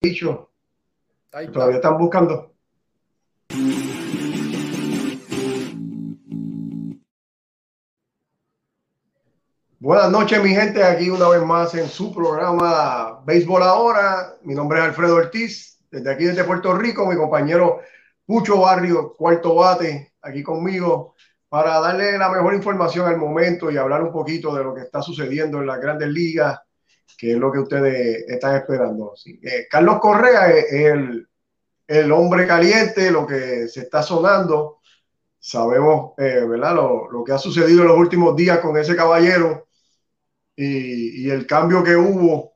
dicho. Todavía están buscando. Buenas noches, mi gente. Aquí una vez más en su programa Béisbol Ahora. Mi nombre es Alfredo Ortiz. Desde aquí, desde Puerto Rico, mi compañero Pucho Barrio, cuarto bate, aquí conmigo, para darle la mejor información al momento y hablar un poquito de lo que está sucediendo en las grandes ligas, que es lo que ustedes están esperando. Carlos Correa es el, el, hombre caliente, lo que se está sonando. Sabemos, eh, ¿verdad? Lo, lo, que ha sucedido en los últimos días con ese caballero y, y el cambio que hubo,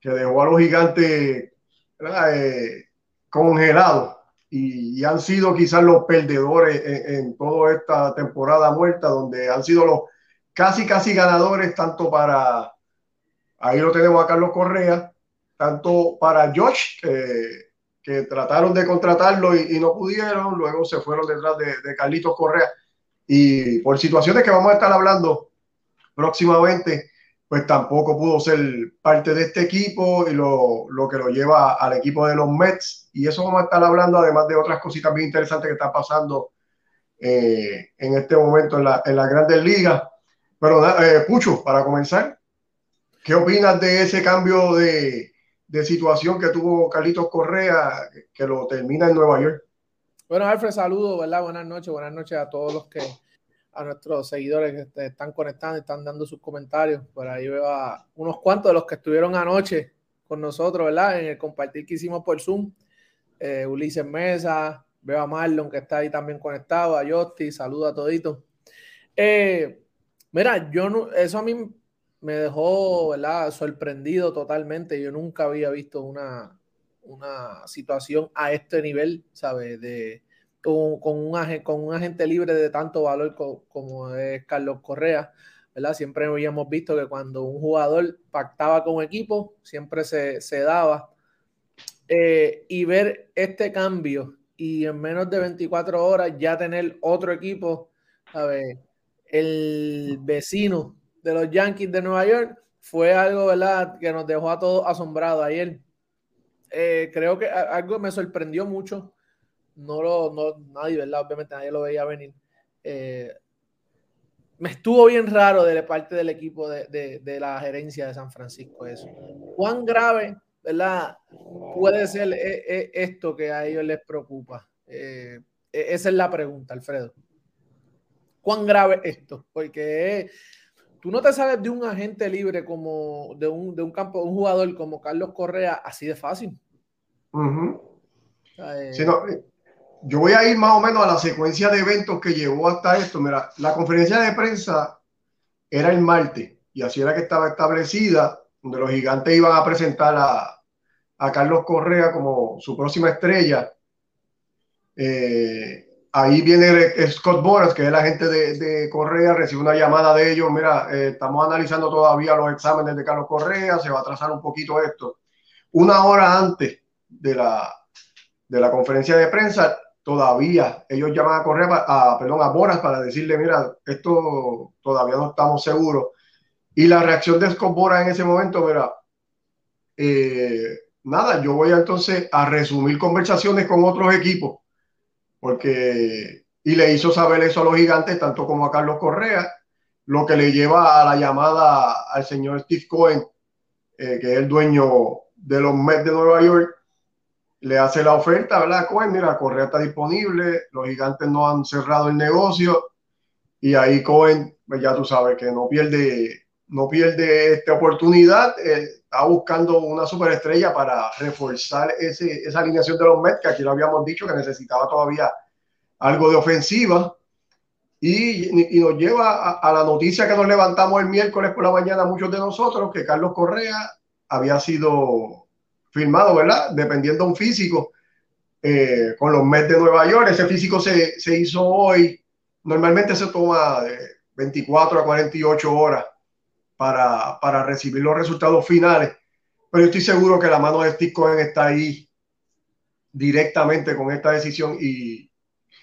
que dejó a los gigantes eh, congelados y, han sido quizás los perdedores en, toda esta temporada muerta, donde han sido los casi, casi ganadores, tanto para, ahí lo tenemos a Carlos Correa, tanto para Josh, que trataron de contratarlo y, no pudieron, luego se fueron detrás de, de Carlitos Correa. Y por situaciones que vamos a estar hablando próximamente, pues tampoco pudo ser parte de este equipo y lo, lo, que lo lleva al equipo de los Mets. Y eso vamos a estar hablando, además de otras cositas bien interesantes que están pasando eh, en este momento en la, en la Grandes Ligas. Pero, eh, Pucho, para comenzar, ¿qué opinas de ese cambio de, de situación que tuvo Carlitos Correa, que lo termina en Nueva York? Bueno, Alfred, saludos, ¿verdad? Buenas noches, buenas noches a todos los que a nuestros seguidores que están conectando, están dando sus comentarios. Por ahí veo a unos cuantos de los que estuvieron anoche con nosotros, ¿verdad? En el compartir que hicimos por Zoom. Eh, Ulises Mesa, veo a Marlon que está ahí también conectado, a Yosti, saludo a toditos. Eh, mira, yo no, eso a mí me dejó, ¿verdad? Sorprendido totalmente. Yo nunca había visto una, una situación a este nivel, ¿sabes? De, con, un, con un agente libre de tanto valor como es Carlos Correa, ¿verdad? Siempre habíamos visto que cuando un jugador pactaba con equipo, siempre se, se daba. Eh, y ver este cambio y en menos de 24 horas ya tener otro equipo, ver, el vecino de los Yankees de Nueva York fue algo, ¿verdad?, que nos dejó a todos asombrados ayer. Eh, creo que algo me sorprendió mucho no lo, no, nadie, ¿verdad? Obviamente nadie lo veía venir. Eh, me estuvo bien raro de parte del equipo de, de, la gerencia de San Francisco eso. ¿Cuán grave, verdad, puede ser eh, eh, esto que a ellos les preocupa? esa es la pregunta, Alfredo. ¿Cuán grave esto? Porque tú no te sabes de un agente libre como de un, de un campo, un jugador como Carlos Correa así de fácil. sí, no, yo voy a ir más o menos a la secuencia de eventos que llevó hasta esto. Mira, la conferencia de prensa era el martes y así era que estaba establecida, donde los gigantes iban a presentar a, Carlos Correa como su próxima estrella. Eh, ahí viene Scott Boras, que es el agente de, Correa, recibe una llamada de ellos. Mira, eh, estamos analizando todavía los exámenes de Carlos Correa, se va a atrasar un poquito esto. Una hora antes de la, de la conferencia de prensa, todavía ellos llaman a Correa, a, perdón, a Boras para decirle, mira, esto todavía no estamos seguros. Y la reacción de Scott Boras en ese momento, mira, eh, nada, yo voy entonces a resumir conversaciones con otros equipos, porque, y le hizo saber eso a los gigantes, tanto como a Carlos Correa, lo que le lleva a la llamada al señor Steve Cohen, eh, que es el dueño de los Mets de Nueva York, le hace la oferta, ¿verdad? Cohen, mira, Correa está disponible, los gigantes no han cerrado el negocio y ahí Cohen, pues ya tú sabes que no pierde, no pierde esta oportunidad, eh, está buscando una superestrella para reforzar ese, esa alineación de los Mets, que aquí lo habíamos dicho que necesitaba todavía algo de ofensiva. Y, y nos lleva a, la noticia que nos levantamos el miércoles por la mañana muchos de nosotros, que Carlos Correa había sido firmado, ¿verdad? Dependiendo de un físico eh, con los Mets de Nueva York. Ese físico se, se hizo hoy. Normalmente se toma de 24 a 48 horas para, para, recibir los resultados finales. Pero yo estoy seguro que la mano de Steve Cohen está ahí directamente con esta decisión y,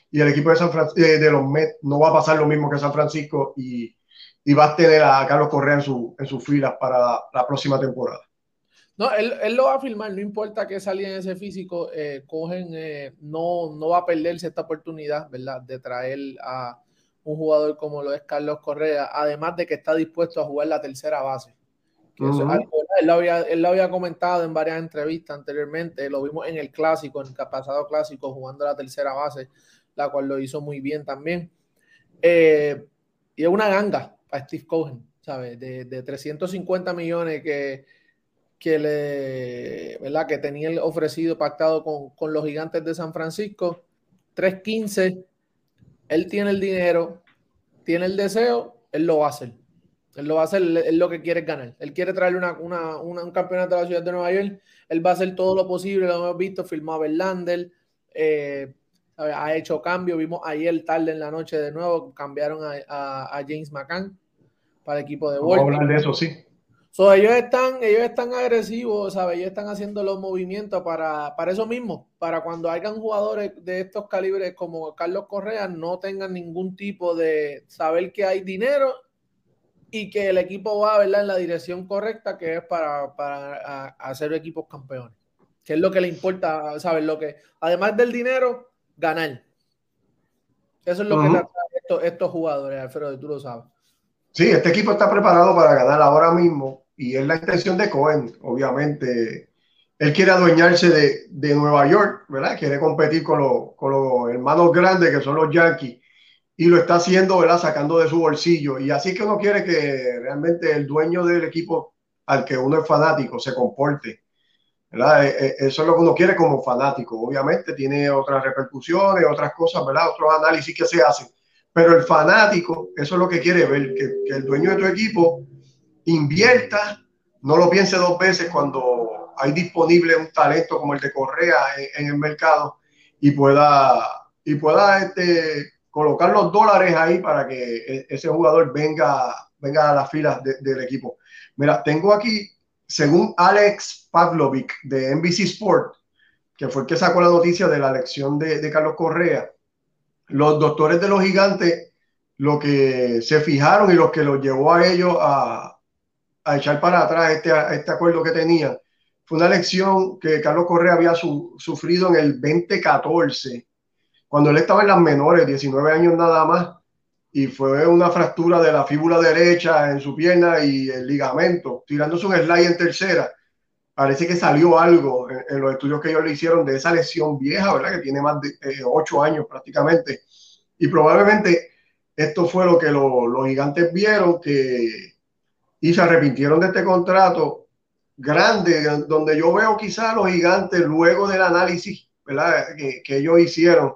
y el equipo de, San eh, de los Mets no va a pasar lo mismo que San Francisco y, y va a tener a Carlos Correa en, su, en sus filas para la próxima temporada. No, él, él, lo va a firmar, no importa que salga en ese físico, eh, cogen, eh, no, no va a perderse esta oportunidad, ¿verdad? De traer a un jugador como lo es Carlos Correa, además de que está dispuesto a jugar la tercera base. él, lo había, él, lo había, comentado en varias entrevistas anteriormente, lo vimos en el clásico, en el pasado clásico, jugando la tercera base, la cual lo hizo muy bien también. Eh, y es una ganga para Steve Cohen, ¿sabes? De, de 350 millones que que le, ¿verdad? Que tenía ofrecido, pactado con, con los gigantes de San Francisco. 3.15, él tiene el dinero, tiene el deseo, él lo va a hacer. Él lo va a hacer, él, lo que quiere es ganar. Él quiere traerle una, una, un campeonato a la ciudad de Nueva York. Él va a hacer todo lo posible, lo hemos visto, firmó a Verlander, eh, ha hecho cambio. Vimos ayer tarde en la noche de nuevo, cambiaron a, a, a James McCann para el equipo de Vamos a hablar de eso, sí ellos, están, ellos están agresivos, ¿sabes? Ellos están haciendo los movimientos para, para eso mismo, para cuando hayan jugadores de estos calibres como Carlos Correa no tengan ningún tipo de saber que hay dinero y que el equipo va ¿verdad? en la dirección correcta, que es para, para hacer equipos campeones. Que es lo que le importa, ¿sabes? Lo que, además del dinero, ganar. Eso es lo que le estos, estos jugadores, Alfredo, tú lo sabes. Sí, este equipo está preparado para ganar ahora mismo y es la intención de Cohen, obviamente. Él quiere adueñarse de, de Nueva York, ¿verdad? Quiere competir con, con los hermanos grandes que son los Yankees y lo está haciendo, ¿verdad? Sacando de su bolsillo. Y así que uno quiere que realmente el dueño del equipo al que uno es fanático se comporte. ¿verdad? E, e, eso es lo que uno quiere como fanático. Obviamente tiene otras repercusiones, otras cosas, ¿verdad? Otros análisis que se hacen. Pero el fanático, eso es lo que quiere ver, que, que el dueño de tu equipo invierta, no lo piense dos veces cuando hay disponible un talento como el de Correa en, el mercado y pueda, y pueda este, colocar los dólares ahí para que e, ese jugador venga, venga a las filas del equipo. Mira, tengo aquí, según Alex Pavlovic de NBC Sport, que fue el que sacó la noticia de la elección de, de Carlos Correa, los doctores de los gigantes, lo que se fijaron y lo que los llevó a ellos a, a echar para atrás este, este acuerdo que tenía. Fue una lección que Carlos Correa había sufrido en el 2014, cuando él estaba en las menores, 19 años nada más, y fue una fractura de la fíbula derecha en su pierna y el ligamento, tirándose un slide en tercera. Parece que salió algo en, los estudios que ellos le hicieron de esa lesión vieja, ¿verdad? Que tiene más de eh, ocho años prácticamente. Y probablemente esto fue lo que los gigantes vieron, que y se arrepintieron de este contrato grande, donde yo veo quizás los gigantes luego del análisis ¿verdad? Que, que ellos hicieron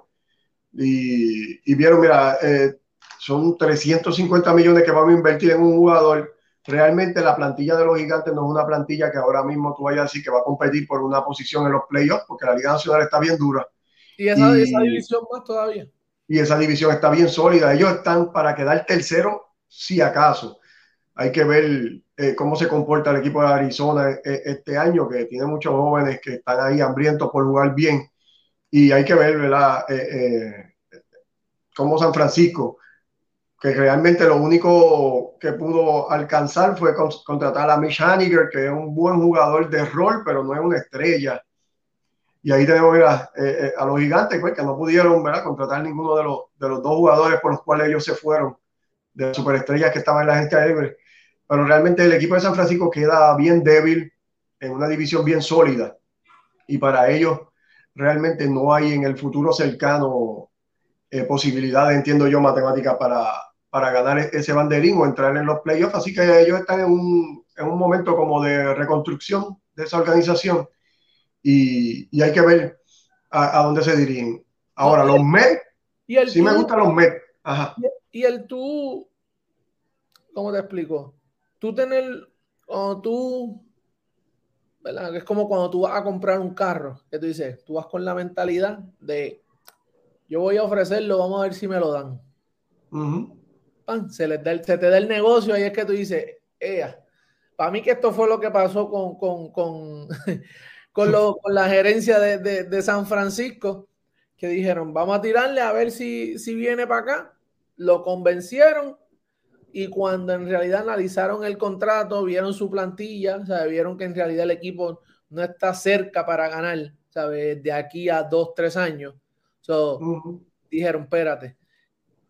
y, y vieron, mira, eh, son 350 millones que vamos a invertir en un jugador. Realmente la plantilla de los gigantes no es una plantilla que ahora mismo tú vayas a decir que va a competir por una posición en los playoffs, porque la Liga Nacional está bien dura. Y esa, esa división más todavía. Y esa división está bien sólida. Ellos están para quedar tercero, si acaso hay que ver eh, cómo se comporta el equipo de Arizona eh, este año, que tiene muchos jóvenes que están ahí hambrientos por jugar bien. Y hay que ver, ¿verdad? Eh, cómo San Francisco, que realmente lo único que pudo alcanzar fue contratar a Mitch Haniger, que es un buen jugador de rol, pero no es una estrella. Y ahí tenemos a, a los gigantes, pues, que no pudieron ¿verdad? contratar ninguno de los, de los dos jugadores por los cuales ellos se fueron, de las superestrellas que estaban en la gente libre pero realmente el equipo de San Francisco queda bien débil en una división bien sólida y para ellos realmente no hay en el futuro cercano eh, posibilidades, entiendo yo, matemáticas para, para ganar e-, ese banderín o entrar en los playoffs, así que ellos están en un, en un momento como de reconstrucción de esa organización y, y hay que ver a, a, dónde se dirigen. Ahora, los Mets, sí me gustan los Mets. Ajá. Y el tú, ¿cómo te explico? tú tener, cuando tú, ¿verdad? Es como cuando tú vas a comprar un carro, que tú dices, tú vas con la mentalidad de, yo voy a ofrecerlo, vamos a ver si me lo dan. se, les da se te da el negocio y es que tú dices, ella, para mí que esto fue lo que pasó con, con, con, con, lo, con la gerencia de, de, de, San Francisco, que dijeron, vamos a tirarle a ver si, si viene para acá. Lo convencieron y cuando en realidad analizaron el contrato, vieron su plantilla, sea, vieron que en realidad el equipo no está cerca para ganar, ¿sabes? De aquí a dos, tres años. So, Dijeron, espérate.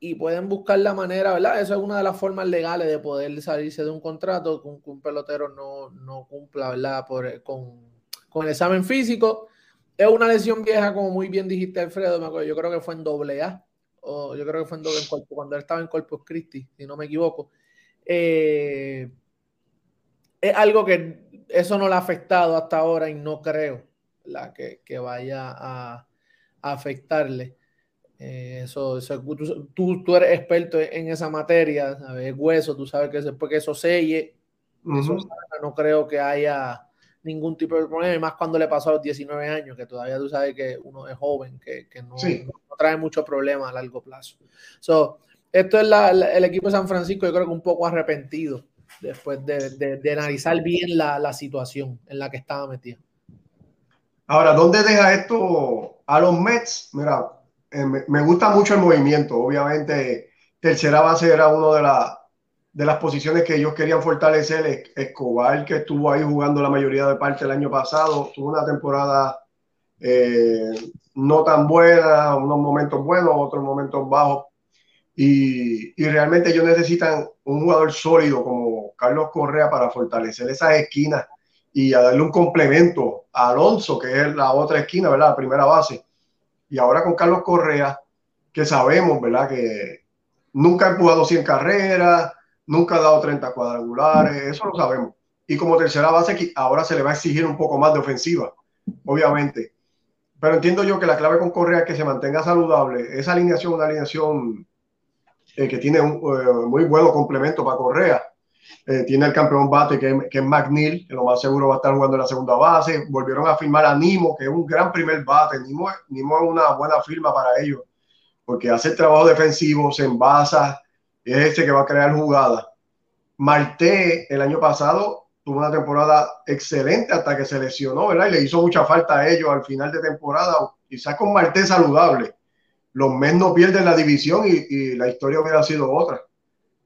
Y pueden buscar la manera, ¿verdad? Eso es una de las formas legales de poder salirse de un contrato con que un pelotero no, no cumpla, ¿verdad? Por, con, con el examen físico. Es una lesión vieja, como muy bien dijiste, Alfredo. Me acuerdo, yo creo que fue en doble A o yo creo que fue en, cuando él estaba en Corpus Christi, si no me equivoco. Eh, es algo que eso no le ha afectado hasta ahora y no creo la que, vaya a, afectarle. Eh, eso, tú, tú, eres experto en esa materia, ¿sabes? Hueso, tú sabes que después que eso selle, no creo que haya ningún tipo de problema, y más cuando le pasó a los 19 años, que todavía tú sabes que uno es joven, que, no, trae muchos problemas a largo plazo. So, esto es el equipo de San Francisco, yo creo que un poco arrepentido después de, de, analizar bien la, la, situación en la que estaba metido. Ahora, ¿dónde deja esto a los Mets? Mira, eh, me, me, gusta mucho el movimiento. Obviamente, tercera base era uno de, la, de las posiciones que ellos querían fortalecer. Escobar, que estuvo ahí jugando la mayoría de parte el año pasado, tuvo una temporada eh, no tan buena, unos momentos buenos, otros momentos bajos. Y, y, realmente ellos necesitan un jugador sólido como Carlos Correa para fortalecer esas esquinas y a darle un complemento a Alonso, que es la otra esquina, ¿verdad? La primera base. Y ahora con Carlos Correa, que sabemos, ¿verdad? Que nunca ha jugado 100 carreras, nunca ha dado 30 cuadrangulares, eso lo sabemos. Y como tercera base, ahora se le va a exigir un poco más de ofensiva, obviamente. Pero entiendo yo que la clave con Correa es que se mantenga saludable. Esa alineación, una alineación eh, que tiene un eh, muy buen complemento para Correa. Eh, tiene el campeón bate que, que es McNeil, que lo más seguro va a estar jugando en la segunda base. Volvieron a firmar a Nimo, que es un gran primer bate. Nimo, Nimo es una buena firma para ellos, porque hace el trabajo defensivo, se envasa, es ese que va a crear jugadas. Marte el año pasado tuvo una temporada excelente hasta que se lesionó, ¿verdad? Y le hizo mucha falta a ellos al final de temporada. Quizás con Marte saludable, los Mets no pierden la división y, la historia hubiera sido otra,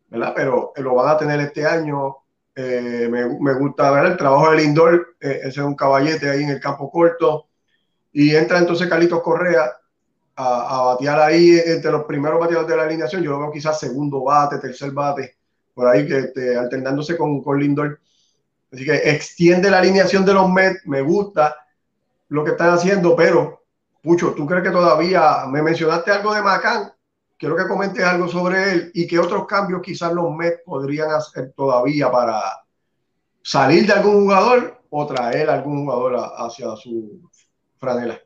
¿verdad? Pero lo van a tener este año. Eh, me, gusta ver el trabajo del Lindor, eh, ese es un caballete ahí en el campo corto. Y entra entonces Carlitos Correa, a, batear ahí entre los primeros bateadores de la alineación. Yo lo veo quizás segundo bate, tercer bate, por ahí que este, alternándose con, con Lindor. Así que extiende la alineación de los Mets. Me gusta lo que están haciendo, pero, Pucho, ¿tú crees que todavía me mencionaste algo de Macán? Quiero que comentes algo sobre él y qué otros cambios quizás los Mets podrían hacer todavía para salir de algún jugador o traer algún jugador hacia su franela.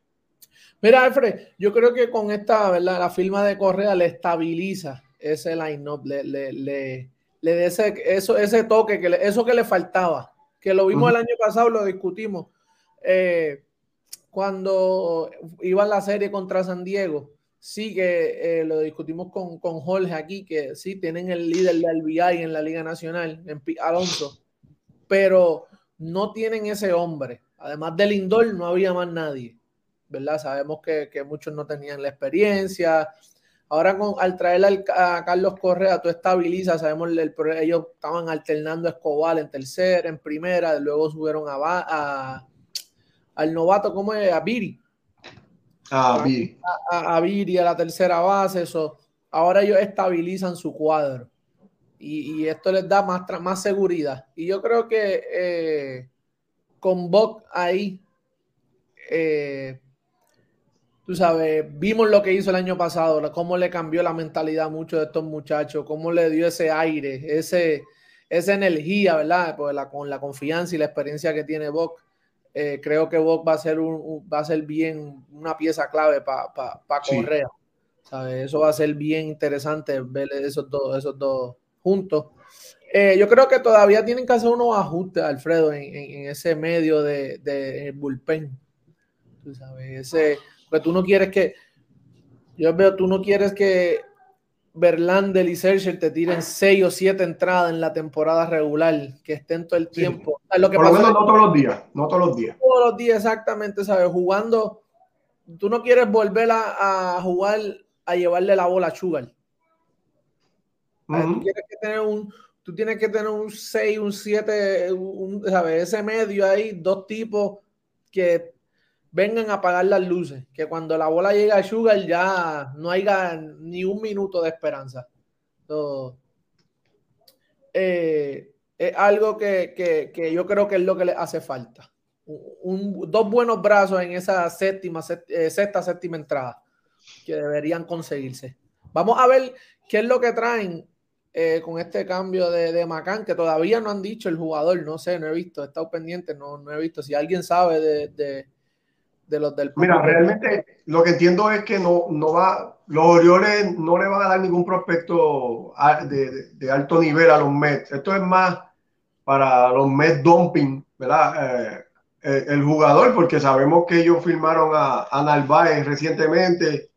Mira, Alfred, yo creo que con esta, ¿verdad? La firma de Correa le estabiliza ese line-up, le, le, le, le ese, eso, ese toque, que eso que le faltaba, que lo vimos el año pasado, lo discutimos. Eh, cuando iba la serie contra San Diego, sí que eh, lo discutimos con, con, Jorge aquí, que sí tienen el líder del BI en la Liga Nacional, en Alonso, pero no tienen ese hombre. Además del Lindor, no había más nadie. ¿Verdad? Sabemos que, muchos no tenían la experiencia. Ahora con, al traer a Carlos Correa, tú estabilizas, sabemos, el, ellos estaban alternando a Escobar en tercera, en primera, luego subieron a, al novato, ¿cómo es? A Viri. A Viri. A, Viri, a la tercera base, eso. Ahora ellos estabilizan su cuadro. Y, esto les da más, más seguridad. Y yo creo que eh, con Bock ahí, eh, tú sabes, vimos lo que hizo el año pasado, cómo le cambió la mentalidad a muchos de estos muchachos, cómo le dio ese aire, ese, esa energía, ¿verdad? Pues con la confianza y la experiencia que tiene Bock, eh, creo que Bock va a ser un, va a ser bien una pieza clave para pa, Correa. ¿sabes? Eso va a ser bien interesante ver esos dos, esos dos juntos. Eh, yo creo que todavía tienen que hacer unos ajustes, Alfredo, en, ese medio de, de bullpen. Tú sabes, ese, porque tú no quieres que, yo veo, tú no quieres que Verlander y Sergio te tiren seis o siete entradas en la temporada regular, que estén todo el tiempo. Lo que Por lo menos no todos los días, no todos los días. Todos los días, exactamente, ¿sabes? Jugando, tú no quieres volver a, jugar, a llevarle la bola a Sugar. tú tienes que tener un, tú tienes que tener un 6, un 7, un, ¿sabes? ese medio ahí, dos tipos que vengan a apagar las luces, que cuando la bola llega a Sugar ya no haya ni un minuto de esperanza. Eh, es algo que, yo creo que es lo que le hace falta. dos buenos brazos en esa séptima, eh, sexta, séptima entrada que deberían conseguirse. Vamos a ver qué es lo que traen eh, con este cambio de, de Macán, que todavía no han dicho el jugador, no sé, no he visto, he estado pendiente, no, no he visto. Si alguien sabe de, los del... Mira, realmente lo que entiendo es que no, no va, los Orioles no le van a dar ningún prospecto de, alto nivel a los Mets. Esto es más para los Mets dumping, ¿verdad? Eh, eh, el jugador, porque sabemos que ellos firmaron a, a Narváez recientemente,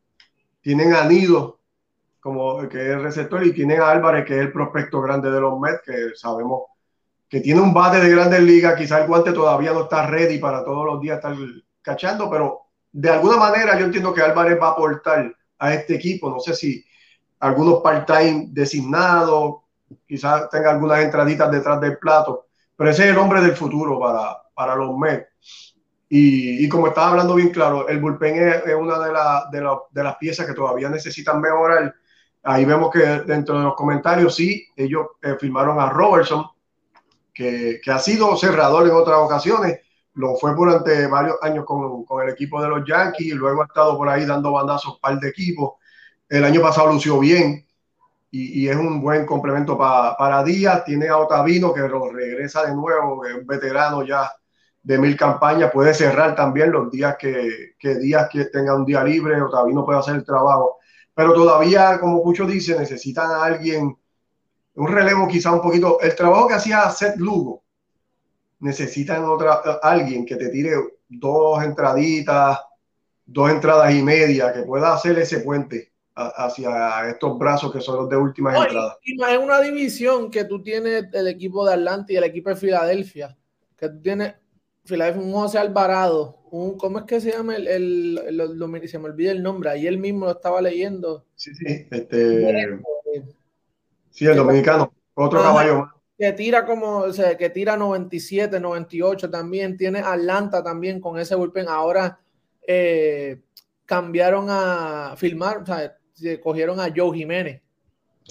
tienen a Nido como que es el receptor, y tienen a Álvarez, que es el prospecto grande de los Mets, que sabemos que tiene un bate de grandes ligas, quizá el guante todavía no está ready para todos los días estar cachando, pero de alguna manera yo entiendo que Álvarez va a aportar a este equipo, no sé si algunos part-time designados, quizás tenga algunas entraditas detrás del plato, pero ese es el hombre del futuro para, para los Mets. Y, como estaba hablando bien claro, el bullpen es, una de, de, de, las piezas que todavía necesitan mejorar Ahí vemos que dentro de los comentarios, sí, ellos eh, firmaron a Robertson, que, que, ha sido cerrador en otras ocasiones. Lo fue durante varios años con, con, el equipo de los Yankees y luego ha estado por ahí dando bandazos par de equipos. El año pasado lució bien y, y es un buen complemento para Díaz. Tiene a Otavino que lo regresa de nuevo, que es un veterano ya de mil campañas. Puede cerrar también los días que, que Díaz que tenga un día libre. Otavino puede hacer el trabajo pero todavía, como muchos dicen, necesitan a alguien, un relevo quizá un poquito. El trabajo que hacía Seth Lugo, necesitan otra, alguien que te tire dos entraditas, dos entradas y media, que pueda hacer ese puente hacia estos brazos que son los de últimas entradas. es una división que tú tienes el equipo de Atlanta y el equipo de Filadelfia, que tú tienes Filadelfia, un José Alvarado, un, ¿cómo es que se llama? El, el, se me olvida el nombre, ahí él mismo lo estaba leyendo. Sí, sí, este. Sí, el dominicano, otro caballo más. Que tira como, o sea, que tira 97, 98 también. Tiene Atlanta también con ese bullpen. Ahora eh, cambiaron a filmar, o sea, cogieron a Joe Jiménez.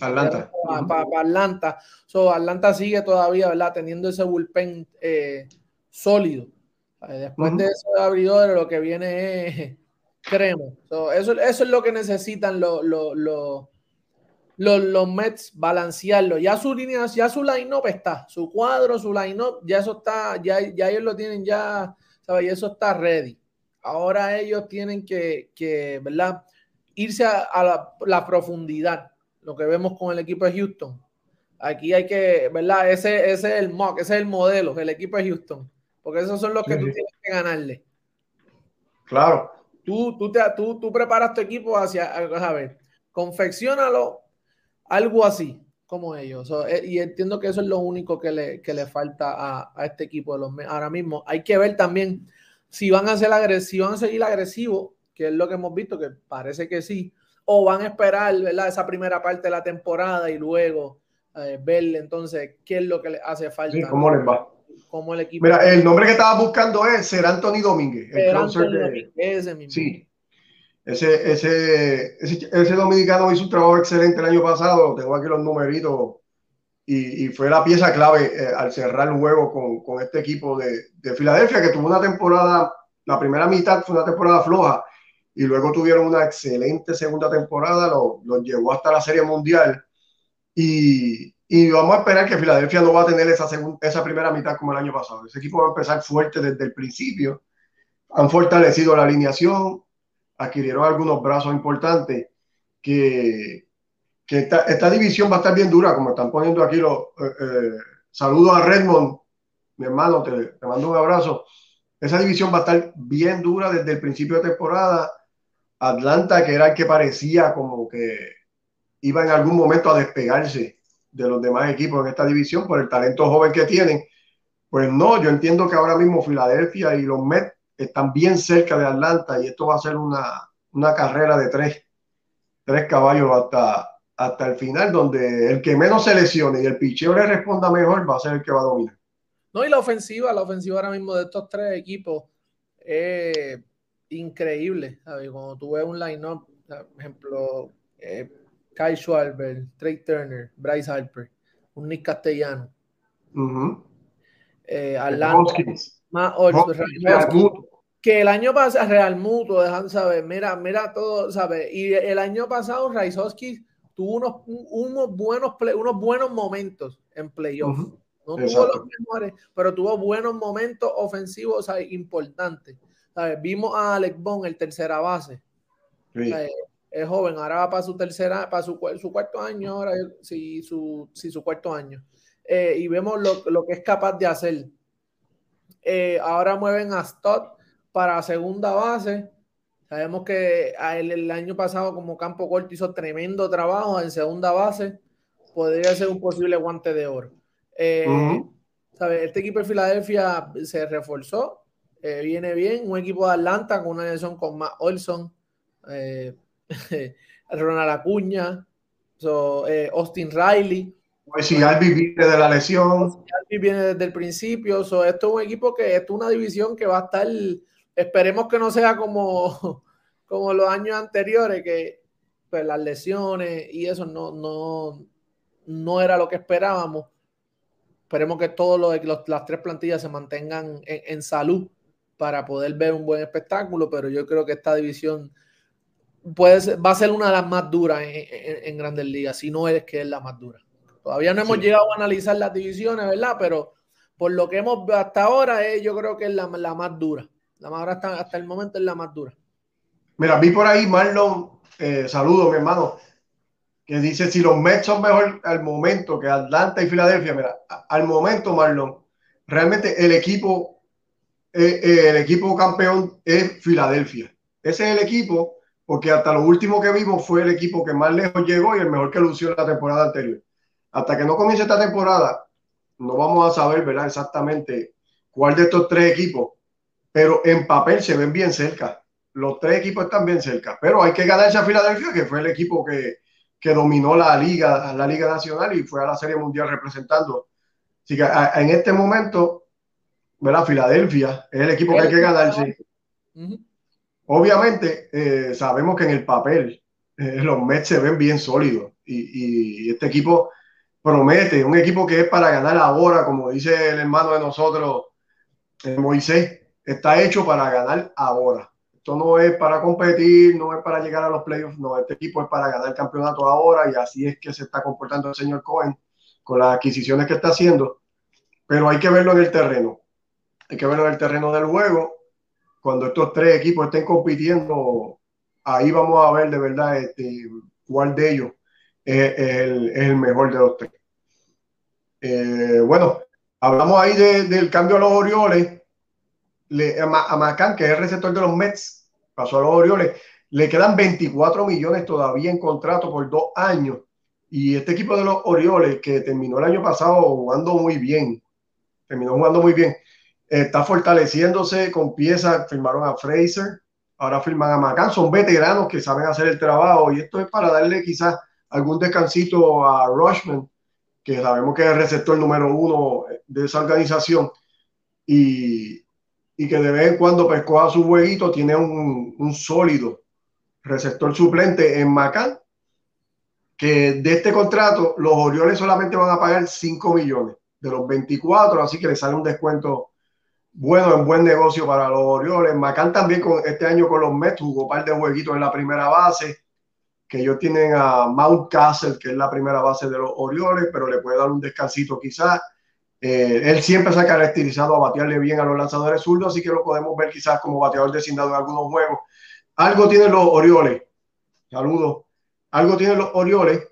Atlanta. Para Atlanta. So, Atlanta sigue todavía, ¿verdad? Teniendo ese bullpen eh, sólido. Después de eso de abridores, lo que viene es crema. eso, es lo que necesitan los, los, los, Mets, balancearlo. Ya su línea, ya su line-up está, su cuadro, su line-up, ya eso está, ya, ya ellos lo tienen ya, ¿sabes? Y eso está ready. Ahora ellos tienen que, que ¿verdad? Irse a, la, profundidad, lo que vemos con el equipo de Houston. Aquí hay que, ¿verdad? Ese, ese es el mock, ese es el modelo, el equipo de Houston porque esos son los que tú tienes que ganarle. Claro. Tú, tú, te, tú, tú preparas tu equipo hacia, a ver, confeccionalo algo así como ellos. Eh, y entiendo que eso es lo único que le, que le falta a, a, este equipo de los ahora mismo. Hay que ver también si van a ser agresivos, van a seguir agresivos, que es lo que hemos visto, que parece que sí, o van a esperar ¿verdad? esa primera parte de la temporada y luego eh, verle entonces qué es lo que le hace falta. Sí, ¿Cómo les va? como el equipo. Mira, el nombre que estaba buscando es Ser Anthony Domínguez. ese mismo. Sí. Ese, ese, ese, dominicano hizo un trabajo excelente el año pasado. Tengo aquí los numeritos. Y, y fue la pieza clave eh, al cerrar el juego con, con este equipo de, de, Filadelfia, que tuvo una temporada, la primera mitad fue una temporada floja, y luego tuvieron una excelente segunda temporada, los lo llevó hasta la Serie Mundial. Y, y vamos a esperar que Filadelfia no va a tener esa, esa primera mitad como el año pasado. Ese equipo va a empezar fuerte desde el principio. Han fortalecido la alineación, adquirieron algunos brazos importantes que, que esta, división va a estar bien dura, como están poniendo aquí los eh, eh, saludos a Redmond, mi hermano, te, te, mando un abrazo. Esa división va a estar bien dura desde el principio de temporada. Atlanta, que era el que parecía como que iba en algún momento a despegarse de los demás equipos en esta división por el talento joven que tienen. Pues no, yo entiendo que ahora mismo Filadelfia y los Mets están bien cerca de Atlanta y esto va a ser una, una carrera de tres, tres caballos hasta, hasta el final, donde el que menos se lesione y el picheo le responda mejor va a ser el que va a dominar. No, y la ofensiva, la ofensiva ahora mismo de estos tres equipos es increíble. ¿sabes? Cuando tú ves un line-up, por ejemplo, eh, Kyle Schwarber, Trey Turner, Bryce Harper, un Nick Castellano, eh, que el año pasado, Real Mutuo, dejan saber, mira, mira todo, ¿sabes? Y el año pasado, Raizowski tuvo unos, unos, buenos unos buenos momentos en playoff. No tuvo los mejores, pero tuvo buenos momentos ofensivos importantes. Vimos a Alex Bond, el tercera base. Es joven, ahora va para su tercera, para su, su cuarto año, ahora sí, su, sí, su cuarto año. Eh, y vemos lo, lo, que es capaz de hacer. Eh, ahora mueven a Stott para segunda base. Sabemos que el año pasado como campo corto hizo tremendo trabajo en segunda base. Podría ser un posible guante de oro. Eh, Este equipo de Filadelfia se reforzó, eh, viene bien. Un equipo de Atlanta con una elección con Matt Olson, eh, Ronald Acuña, Austin Riley. Pues si Albi viene de la lesión. Albi viene desde el principio. esto es un equipo que es una división que va a estar Esperemos que no sea como, como los años anteriores, que pues, las lesiones y eso no, no, no era lo que esperábamos. Esperemos que todas las tres plantillas se mantengan en, salud para poder ver un buen espectáculo, pero yo creo que esta división puede va a ser una de las más duras en, Grandes Ligas, si no es que es la más dura. Todavía no hemos llegado a analizar las divisiones, ¿verdad? Pero por lo que hemos hasta ahora, eh, yo creo que es la, la más dura. La más hasta, hasta el momento es la más dura. Mira, vi por ahí Marlon, eh, saludo mi hermano, que dice si los Mets son mejor al momento que Atlanta y Filadelfia. Mira, al momento Marlon, realmente el equipo, eh, eh, el equipo campeón es Filadelfia. Ese es el equipo, porque hasta lo último que vimos fue el equipo que más lejos llegó y el mejor que lució la temporada anterior. Hasta que no comience esta temporada, no vamos a saber, ¿verdad? Exactamente cuál de estos tres equipos pero en papel se ven bien cerca. Los tres equipos están bien cerca, pero hay que ganarse a Filadelfia, que fue el equipo que, que dominó la liga, la liga nacional y fue a la Serie Mundial representando. Así que en este momento, ¿verdad? Filadelfia es el equipo que hay que ganarse. Obviamente, eh, sabemos que en el papel eh, los Mets se ven bien sólidos y, y, este equipo promete, un equipo que es para ganar ahora, como dice el hermano de nosotros, eh, Moisés, está hecho para ganar ahora. Esto no es para competir, no es para llegar a los playoffs, no, este equipo es para ganar el campeonato ahora y así es que se está comportando el señor Cohen con las adquisiciones que está haciendo. Pero hay que verlo en el terreno. Hay que verlo en el terreno del juego. Cuando estos tres equipos estén compitiendo, ahí vamos a ver de verdad este, cuál de ellos es, el, mejor de los tres. Eh, bueno, hablamos ahí del cambio a los Orioles a, Macán, que es el receptor de los Mets, pasó a los Orioles, le quedan 24 millones todavía en contrato por dos años. Y este equipo de los Orioles, que terminó el año pasado jugando muy bien, terminó jugando muy bien, está fortaleciéndose con piezas, firmaron a Fraser, ahora firman a Macán, son veteranos que saben hacer el trabajo y esto es para darle quizás algún descansito a Rushman, que sabemos que es el receptor número uno de esa organización. Y, y que de vez en cuando pescó a su jueguito, tiene un, un sólido receptor suplente en Macán, que de este contrato los Orioles solamente van a pagar 5 millones de los 24, así que le sale un descuento bueno, en buen negocio para los Orioles. Macán también con, este año con los Mets jugó un par de jueguitos en la primera base, que ellos tienen a Mount Castle, que es la primera base de los Orioles, pero le puede dar un descansito quizás. Eh, él siempre se ha caracterizado a batearle bien a los lanzadores zurdos, así que lo podemos ver quizás como bateador designado en algunos juegos. Algo tienen los Orioles, saludos, algo tienen los Orioles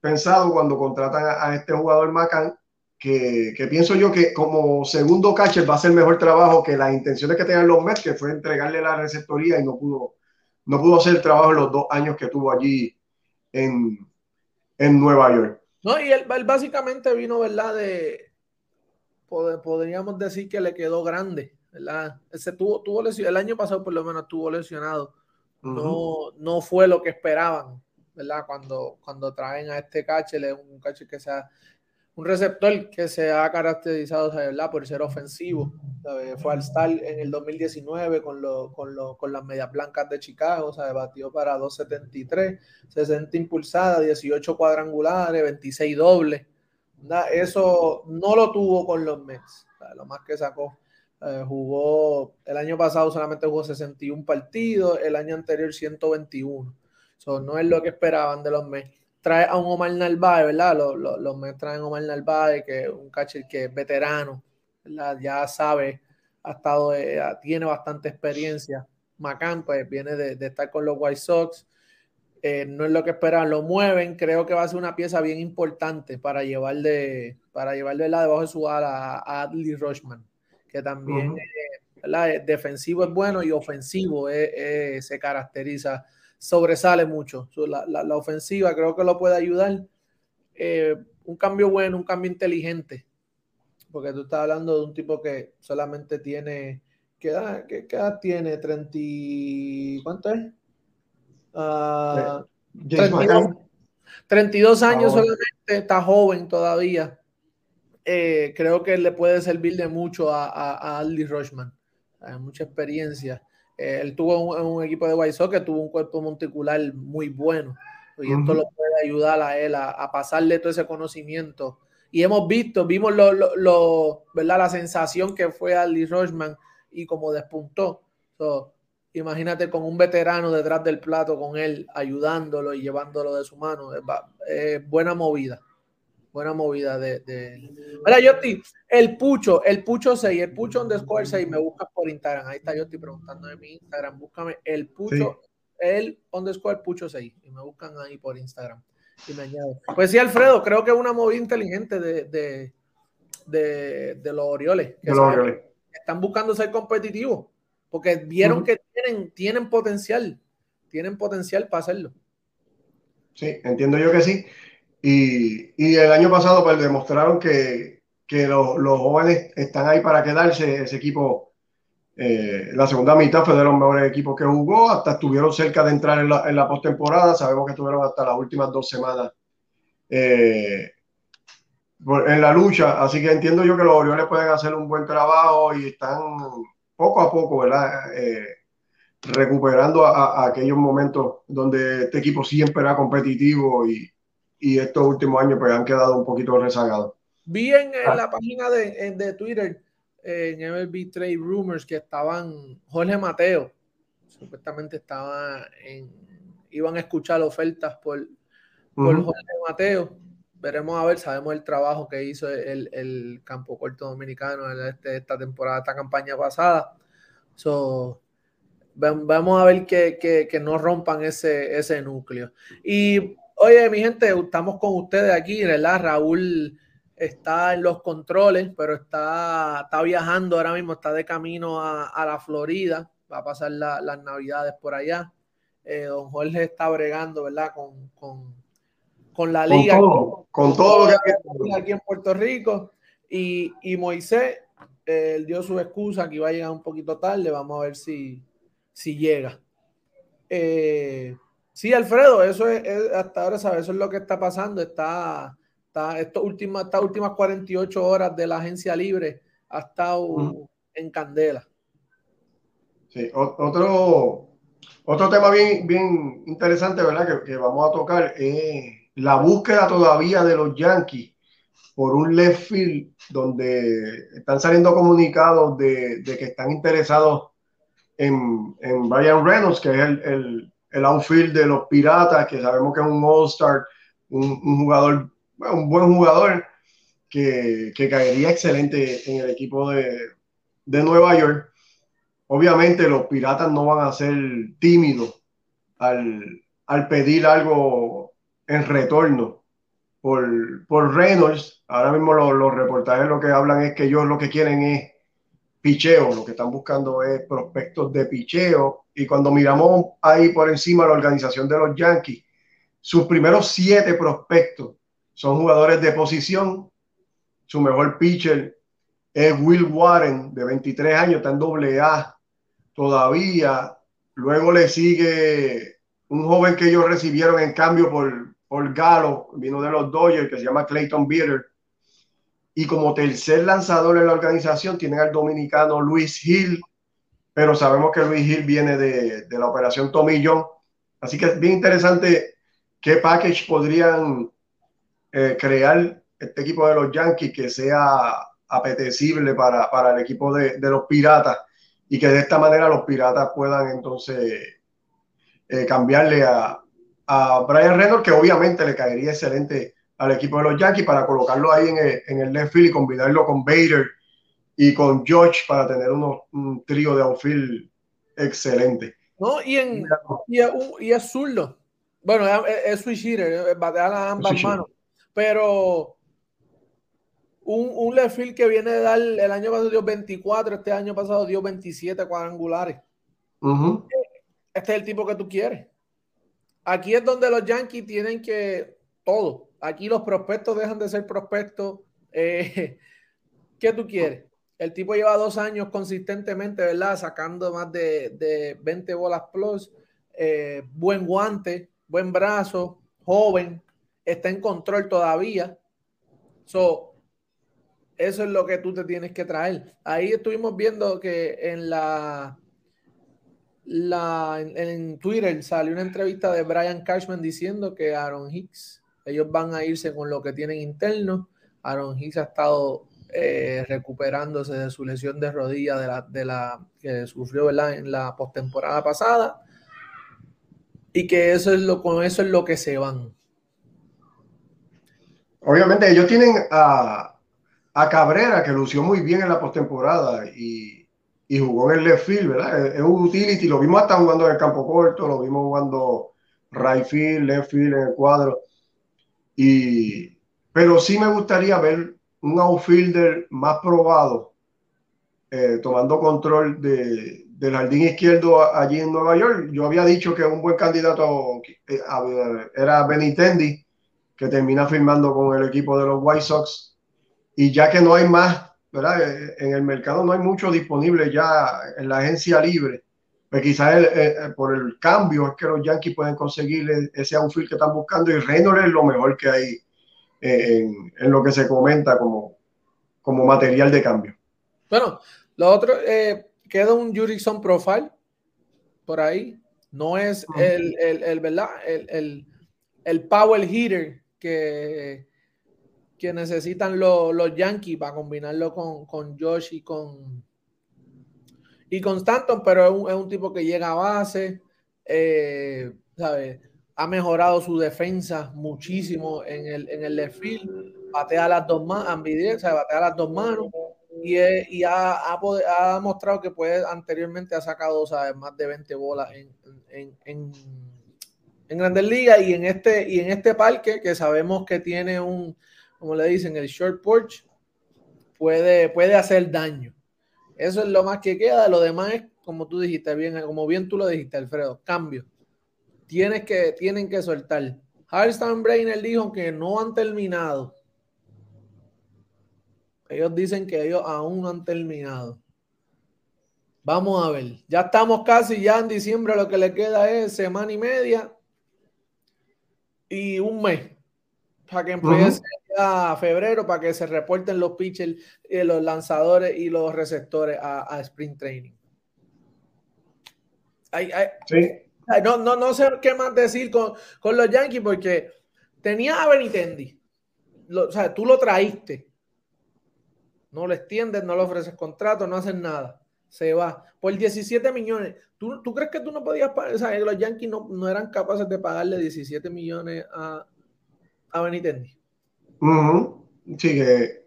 pensado cuando contratan a, este jugador Macán, que, que, pienso yo que como segundo catcher va a ser mejor trabajo que las intenciones que tenían los Mets, que fue entregarle la receptoría y no pudo, no pudo hacer el trabajo en los dos años que tuvo allí en, en Nueva York. No, y él, él básicamente vino, ¿verdad? De, podríamos decir que le quedó grande, ¿verdad? Ese tuvo, tuvo el año pasado por lo menos estuvo lesionado. No, no fue lo que esperaban. ¿verdad? Cuando, cuando traen a este catcher, un catcher que sea un receptor que se ha caracterizado ¿verdad? por ser ofensivo. Fue al Star en el 2019 con, con, con las medias blancas de Chicago, o sea, batió para 273, 60 impulsadas, 18 cuadrangulares, 26 dobles. Eso no lo tuvo con los Mets. Lo más que sacó, eh, jugó el año pasado solamente jugó 61 partidos, el año anterior 121. Eso no es lo que esperaban de los Mets trae a un Omar Narváez, ¿verdad? Los, los, Mets traen a Omar Narváez, que es un catcher que es veterano. Ya sabe, ha estado, eh, tiene bastante experiencia. Macán, pues viene de, de estar con los White Sox. Eh, no es lo que esperaban, lo mueven. Creo que va a ser una pieza bien importante para llevarle, para llevarle la debajo de su ala a Adley Rochman, que también uh -huh. defensivo es bueno y ofensivo se caracteriza sobresale mucho. La, la, la, ofensiva creo que lo puede ayudar. Un cambio bueno, un cambio inteligente. Porque tú estás hablando de un tipo que solamente tiene. ¿Qué edad, qué, qué edad tiene? 30. ¿Cuánto es? Uh, 32, 32, años oh. solamente, está joven todavía. Eh, creo que le puede servir de mucho a, a, a Aldi Rochman. Hay mucha experiencia. Eh, él tuvo un, un, equipo de White Sox que tuvo un cuerpo monticular muy bueno y esto uh -huh. lo puede ayudar a él a, a, pasarle todo ese conocimiento. Y hemos visto, vimos lo, lo, lo ¿verdad? la sensación que fue Aldi Rochman y como despuntó. So, imagínate con un veterano detrás del plato con él, ayudándolo y llevándolo de su mano. Es, buena movida buena movida de. de... Mira, Yotti, el Pucho, el Pucho 6, el Pucho underscore 6, me buscas por Instagram. Ahí está Yotti preguntando en mi Instagram. Búscame el Pucho, sí. el underscore Pucho 6. Y me buscan ahí por Instagram. Y me añado. Pues sí, Alfredo, creo que es una movida inteligente de, de, de, de los Orioles. Que de los Orioles. Están buscando ser competitivos. Porque vieron uh -huh. que tienen, tienen potencial. Tienen potencial para hacerlo. Sí, entiendo yo que sí. Y, y, el año pasado pues demostraron que, que los, los, jóvenes están ahí para quedarse. Ese equipo, eh, la segunda mitad fue de los mejores equipos que jugó, hasta estuvieron cerca de entrar en la, en la postemporada. Sabemos que estuvieron hasta las últimas dos semanas eh, en la lucha. Así que entiendo yo que los Orioles pueden hacer un buen trabajo y están poco a poco, ¿verdad? Eh, recuperando a, a aquellos momentos donde este equipo siempre era competitivo y, y estos últimos años pues han quedado un poquito rezagados. Vi en, en ah. la página de, de Twitter, en MLB Trade Rumors, que estaban Jorge Mateo, supuestamente estaba en, iban a escuchar ofertas por, por uh -huh. Jorge Mateo. Veremos a ver, sabemos el trabajo que hizo el, el campo corto dominicano en este, esta temporada, esta campaña pasada. So, vamos a ver que, que, que no rompan ese, ese núcleo. Y Oye, mi gente, estamos con ustedes aquí, ¿verdad? Raúl está en los controles, pero está, está viajando ahora mismo, está de camino a, a la Florida, va a pasar la, las navidades por allá. Eh, don Jorge está bregando, ¿verdad? Con, con la liga. Con todo, con todo lo que aquí en Puerto Rico. Y, y Moisés, eh, dio su excusa que iba a llegar un poquito tarde, vamos a ver si, si llega. Eh, Sí, Alfredo, eso es, es, hasta ahora, ¿sabes? Eso es lo que está pasando. Está, está estas últimas, estas últimas 48 horas de la agencia libre ha estado mm. en candela. Sí, otro, otro tema bien, bien interesante, ¿verdad? Que, que vamos a tocar es la búsqueda todavía de los Yankees por un left field donde están saliendo comunicados de, que están interesados en, en Brian Reynolds, que es el, el el outfield de los Piratas, que sabemos que es un All-Star, un, un, jugador, un buen jugador, que, que, caería excelente en el equipo de, de, Nueva York. Obviamente los Piratas no van a ser tímidos al, al pedir algo en retorno por, por Reynolds. Ahora mismo los, los reportajes lo que hablan es que ellos lo que quieren es picheo, lo que están buscando es prospectos de picheo. Y cuando miramos ahí por encima la organización de los Yankees, sus primeros siete prospectos son jugadores de posición. Su mejor pitcher es Will Warren, de 23 años, está en doble A todavía. Luego le sigue un joven que ellos recibieron en cambio por, por Galo, vino de los Dodgers, que se llama Clayton Bitter. Y como tercer lanzador en la organización tienen al dominicano Luis Hill, pero sabemos que Luis Hill viene de, de la operación John. Así que es bien interesante qué package podrían eh, crear este equipo de los Yankees que sea apetecible para, para el equipo de, de, los Piratas y que de esta manera los Piratas puedan entonces eh, cambiarle a, a Brian Reynolds, que obviamente le caería excelente al equipo de los Yankees para colocarlo ahí en el, en el left field y combinarlo con Bader y con George para tener unos, un trío de outfield excelente. No, y, en, y, es, y es zurdo. Bueno, es, es switch hitter, batea a ambas manos. Pero un, un left field que viene de dar, el año pasado dio 24, este año pasado dio 27 cuadrangulares. Uh -huh. Este es el tipo que tú quieres. Aquí es donde los Yankees tienen que todo. Aquí los prospectos dejan de ser prospectos. Eh, ¿Qué tú quieres? El tipo lleva dos años consistentemente, ¿verdad? Sacando más de, de 20 bolas plus. Eh, buen guante, buen brazo, joven, está en control todavía. So, eso es lo que tú te tienes que traer. Ahí estuvimos viendo que en la, en, Twitter salió una entrevista de Brian Cashman diciendo que Aaron Hicks, ellos van a irse con lo que tienen interno. Aaron Hicks ha estado eh, recuperándose de su lesión de rodilla que sufrió en la postemporada pasada. Y que eso es lo, con eso es lo que se van. Obviamente, ellos tienen a, a Cabrera, que lució muy bien en la postemporada y, y, jugó en el left field, ¿verdad? Es un utility, lo vimos hasta jugando en el campo corto, lo vimos jugando right field, left field en el cuadro. Y, pero sí me gustaría ver un outfielder más probado, eh, tomando control de, del jardín izquierdo allí en Nueva York. Yo había dicho que un buen candidato eh, era Benitendi que termina firmando con el equipo de los White Sox. Y ya que no hay más, ¿verdad? En el mercado no hay mucho disponible ya en la agencia libre. Pues quizás el, el, por el cambio es que los Yankees pueden conseguir ese outfield que están buscando y Reynolds es lo mejor que hay en, en, lo que se comenta como, como material de cambio. Bueno, lo otro, eh, queda un Jurickson Profile por ahí. No es el, el, el ¿verdad? El, el, el power hitter que, que necesitan los, los Yankees para combinarlo con, con Josh y con, y con Stanton, pero es un, es un tipo que llega a base, eh, ha mejorado su defensa muchísimo en el, en el left field, batea las dos manos, batea las dos manos y, es, y ha, ha, ha, mostrado que puede, anteriormente ha sacado ¿sabes? más de 20 bolas en, en, en en Grandes Ligas y en este y en este parque que sabemos que tiene un, como le dicen, el short porch, puede, puede hacer daño. Eso es lo más que queda. Lo demás es, como tú dijiste bien, como bien tú lo dijiste, Alfredo, cambio. Tienes que, tienen que soltar. Harrison Brainer dijo que no han terminado. Ellos dicen que ellos aún no han terminado. Vamos a ver. Ya estamos casi ya en diciembre. Lo que le queda es semana y media y un mes para que empiece uh -huh. a febrero para que se reporten los pitchers, eh, los lanzadores y los receptores a, a sprint training. Ay, ay, sí. ay, no, no, no sé qué más decir con, con los Yankees porque tenía a Benitendi. Lo, o sea, tú lo traíste. No lo extiendes, no le ofreces contrato, no haces nada. Se va. Por 17 millones. ¿Tú, ¿Tú, crees que tú no podías pagar? O sea, los Yankees no, no, eran capaces de pagarle 17 millones a, a Benitendi. Uh. Sí, que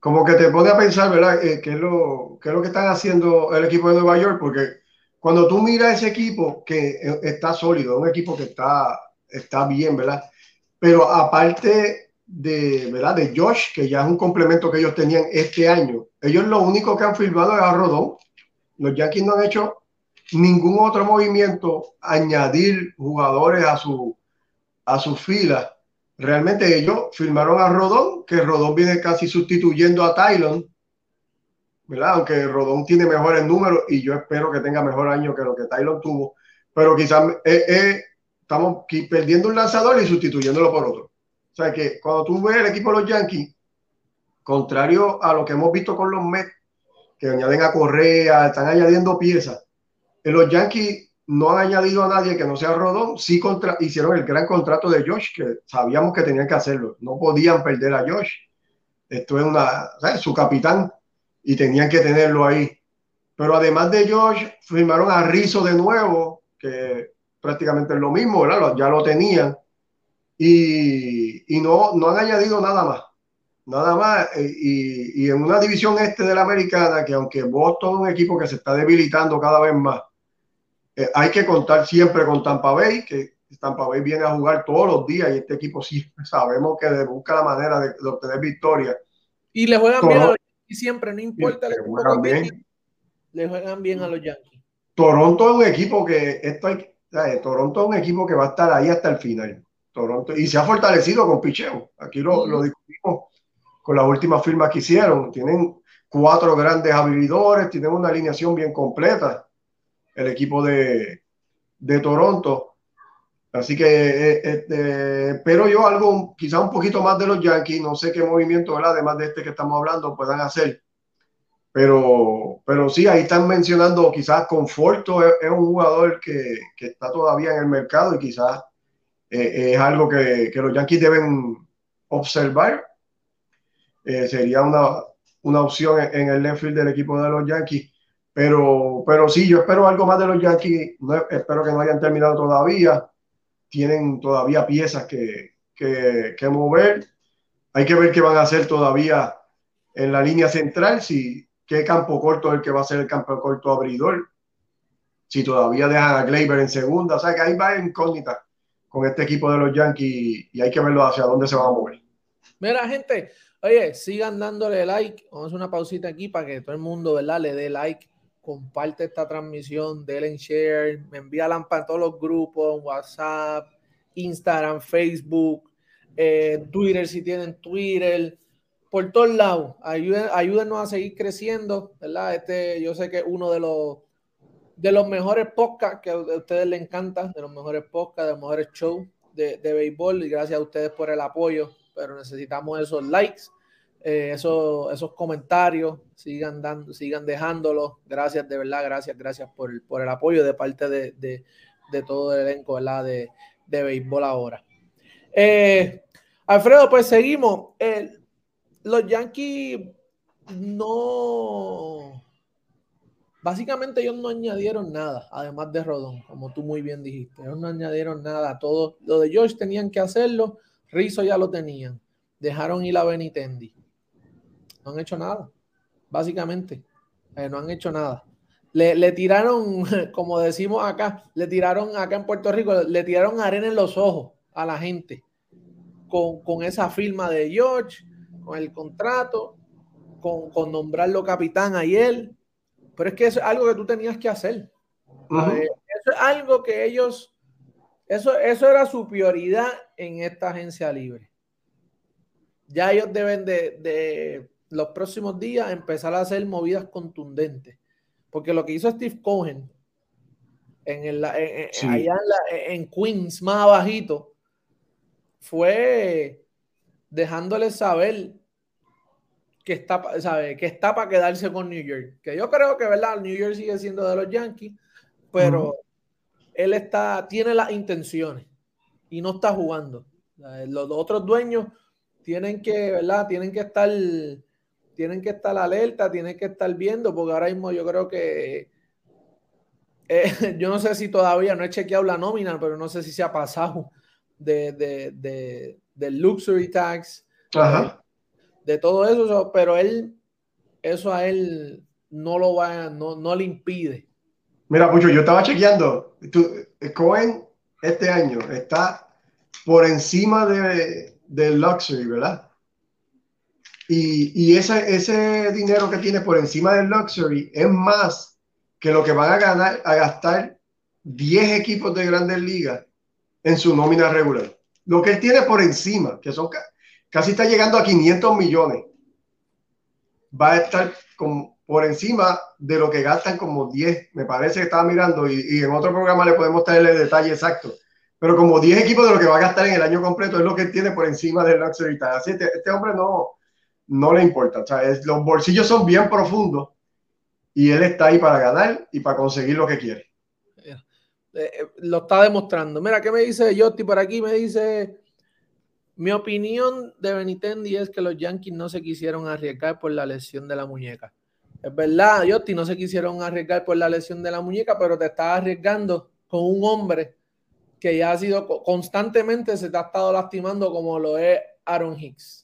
como que te pone a pensar, ¿verdad? Eh, ¿qué, es lo, ¿Qué es lo que están haciendo el equipo de Nueva York? Porque cuando tú miras ese equipo que está sólido, un equipo que está, está bien, ¿verdad? Pero aparte de, ¿verdad? de Josh, que ya es un complemento que ellos tenían este año, ellos lo único que han firmado es a Rodón. Los Yankees no han hecho ningún otro movimiento, añadir jugadores a su, a sus filas. Realmente ellos firmaron a Rodón, que Rodón viene casi sustituyendo a Tylon, ¿verdad? Aunque Rodón tiene mejores números y yo espero que tenga mejor año que lo que Tylon tuvo, pero quizás es, es, estamos perdiendo un lanzador y sustituyéndolo por otro. O sea que cuando tú ves el equipo de los Yankees, contrario a lo que hemos visto con los Mets, que añaden a Correa, están añadiendo piezas, en los Yankees no han añadido a nadie que no sea Rodón, sí contra, hicieron el gran contrato de Josh, que sabíamos que tenían que hacerlo, no podían perder a Josh. Esto es una, su capitán y tenían que tenerlo ahí. Pero además de Josh, firmaron a Rizzo de nuevo, que prácticamente es lo mismo, ¿verdad? Ya lo tenían. Y, y no, no han añadido nada más. Nada más. Eh, y, y, en una división este de la americana, que aunque Boston es un equipo que se está debilitando cada vez más, eh, hay que contar siempre con Tampa Bay, que Tampa Bay viene a jugar todos los días y este equipo sí sabemos que busca la manera de, obtener victoria. Y le juegan bien a los Yankees siempre, no importa le juegan bien. le juegan bien a los Yankees. Toronto es un equipo que esto hay, Toronto es un equipo que va a estar ahí hasta el final. Toronto y se ha fortalecido con picheo. Aquí lo, lo discutimos con las últimas firmas que hicieron. Tienen cuatro grandes habilidores, tienen una alineación bien completa el equipo de, de Toronto. Así que eh, este, espero yo algo, quizá un poquito más de los Yankees, no sé qué movimiento, además de este que estamos hablando, puedan hacer. Pero, pero sí, ahí están mencionando quizás Conforto es, un jugador que, que, está todavía en el mercado y quizás eh, es algo que, que, los Yankees deben observar. Eh, sería una, una opción en el left field del equipo de los Yankees. Pero, pero sí, yo espero algo más de los Yankees. No, espero que no hayan terminado todavía. Tienen todavía piezas que, que, que, mover. Hay que ver qué van a hacer todavía en la línea central. Si qué campo corto es el que va a ser el campo corto abridor. Si todavía dejan a Gleyber en segunda. O sea que ahí va incógnita con este equipo de los Yankees y hay que verlo hacia dónde se van a mover. Mira, gente, oye, sigan dándole like. Vamos a hacer una pausita aquí para que todo el mundo, ¿verdad?, le dé like comparte esta transmisión, denle en share, me envía lámpara en todos los grupos, WhatsApp, Instagram, Facebook, eh, Twitter si tienen Twitter, por todos lados. ayúdenos a seguir creciendo, ¿verdad? Este, yo sé que es uno de los de los mejores podcasts que a ustedes les encanta, de los mejores podcasts, de los mejores shows de, de béisbol y gracias a ustedes por el apoyo, pero necesitamos esos likes eh, esos, comentarios, sigan dando, sigan dejándolos. Gracias, de verdad, gracias, gracias por el, por el apoyo de parte de, todo el elenco De, de béisbol ahora. Eh, Alfredo, pues seguimos. los Yankees no. Básicamente ellos no añadieron nada, además de Rodón, como tú muy bien dijiste. Ellos no añadieron nada. Todo lo de George tenían que hacerlo. Rizzo ya lo tenían. Dejaron ir a Benitendi. No han hecho nada, básicamente. Eh, no han hecho nada. Le, tiraron, como decimos acá, le tiraron acá en Puerto Rico, le tiraron arena en los ojos a la gente con, esa firma de George, con el contrato, con, nombrarlo capitán ayer. Pero es que eso es algo que tú tenías que hacer. eso es algo que ellos, eso, eso era su prioridad en esta agencia libre. Ya ellos deben de los próximos días empezar a hacer movidas contundentes. Porque lo que hizo Steve Cohen en, el, allá en, Queens, más abajito, fue dejándole saber que está, sabe, que está para quedarse con New York. Que yo creo que, ¿verdad? New York sigue siendo de los Yankees, pero él está, tiene las intenciones y no está jugando. Los otros dueños tienen que, ¿verdad? Tienen que estar tienen que estar alerta, tienen que estar viendo, porque ahora mismo yo creo que eh, yo no sé si todavía no he chequeado la nómina, pero no sé si se ha pasado de, de, del luxury tax, De, todo eso, pero él, eso a él no lo va, no, no le impide. Mira, Pucho, yo estaba chequeando, Cohen este año está por encima de, del luxury, ¿verdad? Y, ese, ese dinero que tiene por encima del luxury es más que lo que van a ganar, a gastar 10 equipos de grandes ligas en su nómina regular. Lo que él tiene por encima, que son casi está llegando a 500 millones, va a estar por encima de lo que gastan como 10, me parece que estaba mirando, y, en otro programa le podemos traer el detalle exacto, pero como 10 equipos de lo que va a gastar en el año completo es lo que tiene por encima del luxury tax. Este, este hombre no, no le importa. O sea, los bolsillos son bien profundos y él está ahí para ganar y para conseguir lo que quiere. Eh, eh, lo está demostrando. Mira, ¿qué me dice Jotti por aquí? Me dice, mi opinión de Benitendi es que los Yankees no se quisieron arriesgar por la lesión de la muñeca. Es verdad, Jotti, no se quisieron arriesgar por la lesión de la muñeca, pero te estás arriesgando con un hombre que ya ha sido constantemente se te ha estado lastimando como lo es Aaron Hicks.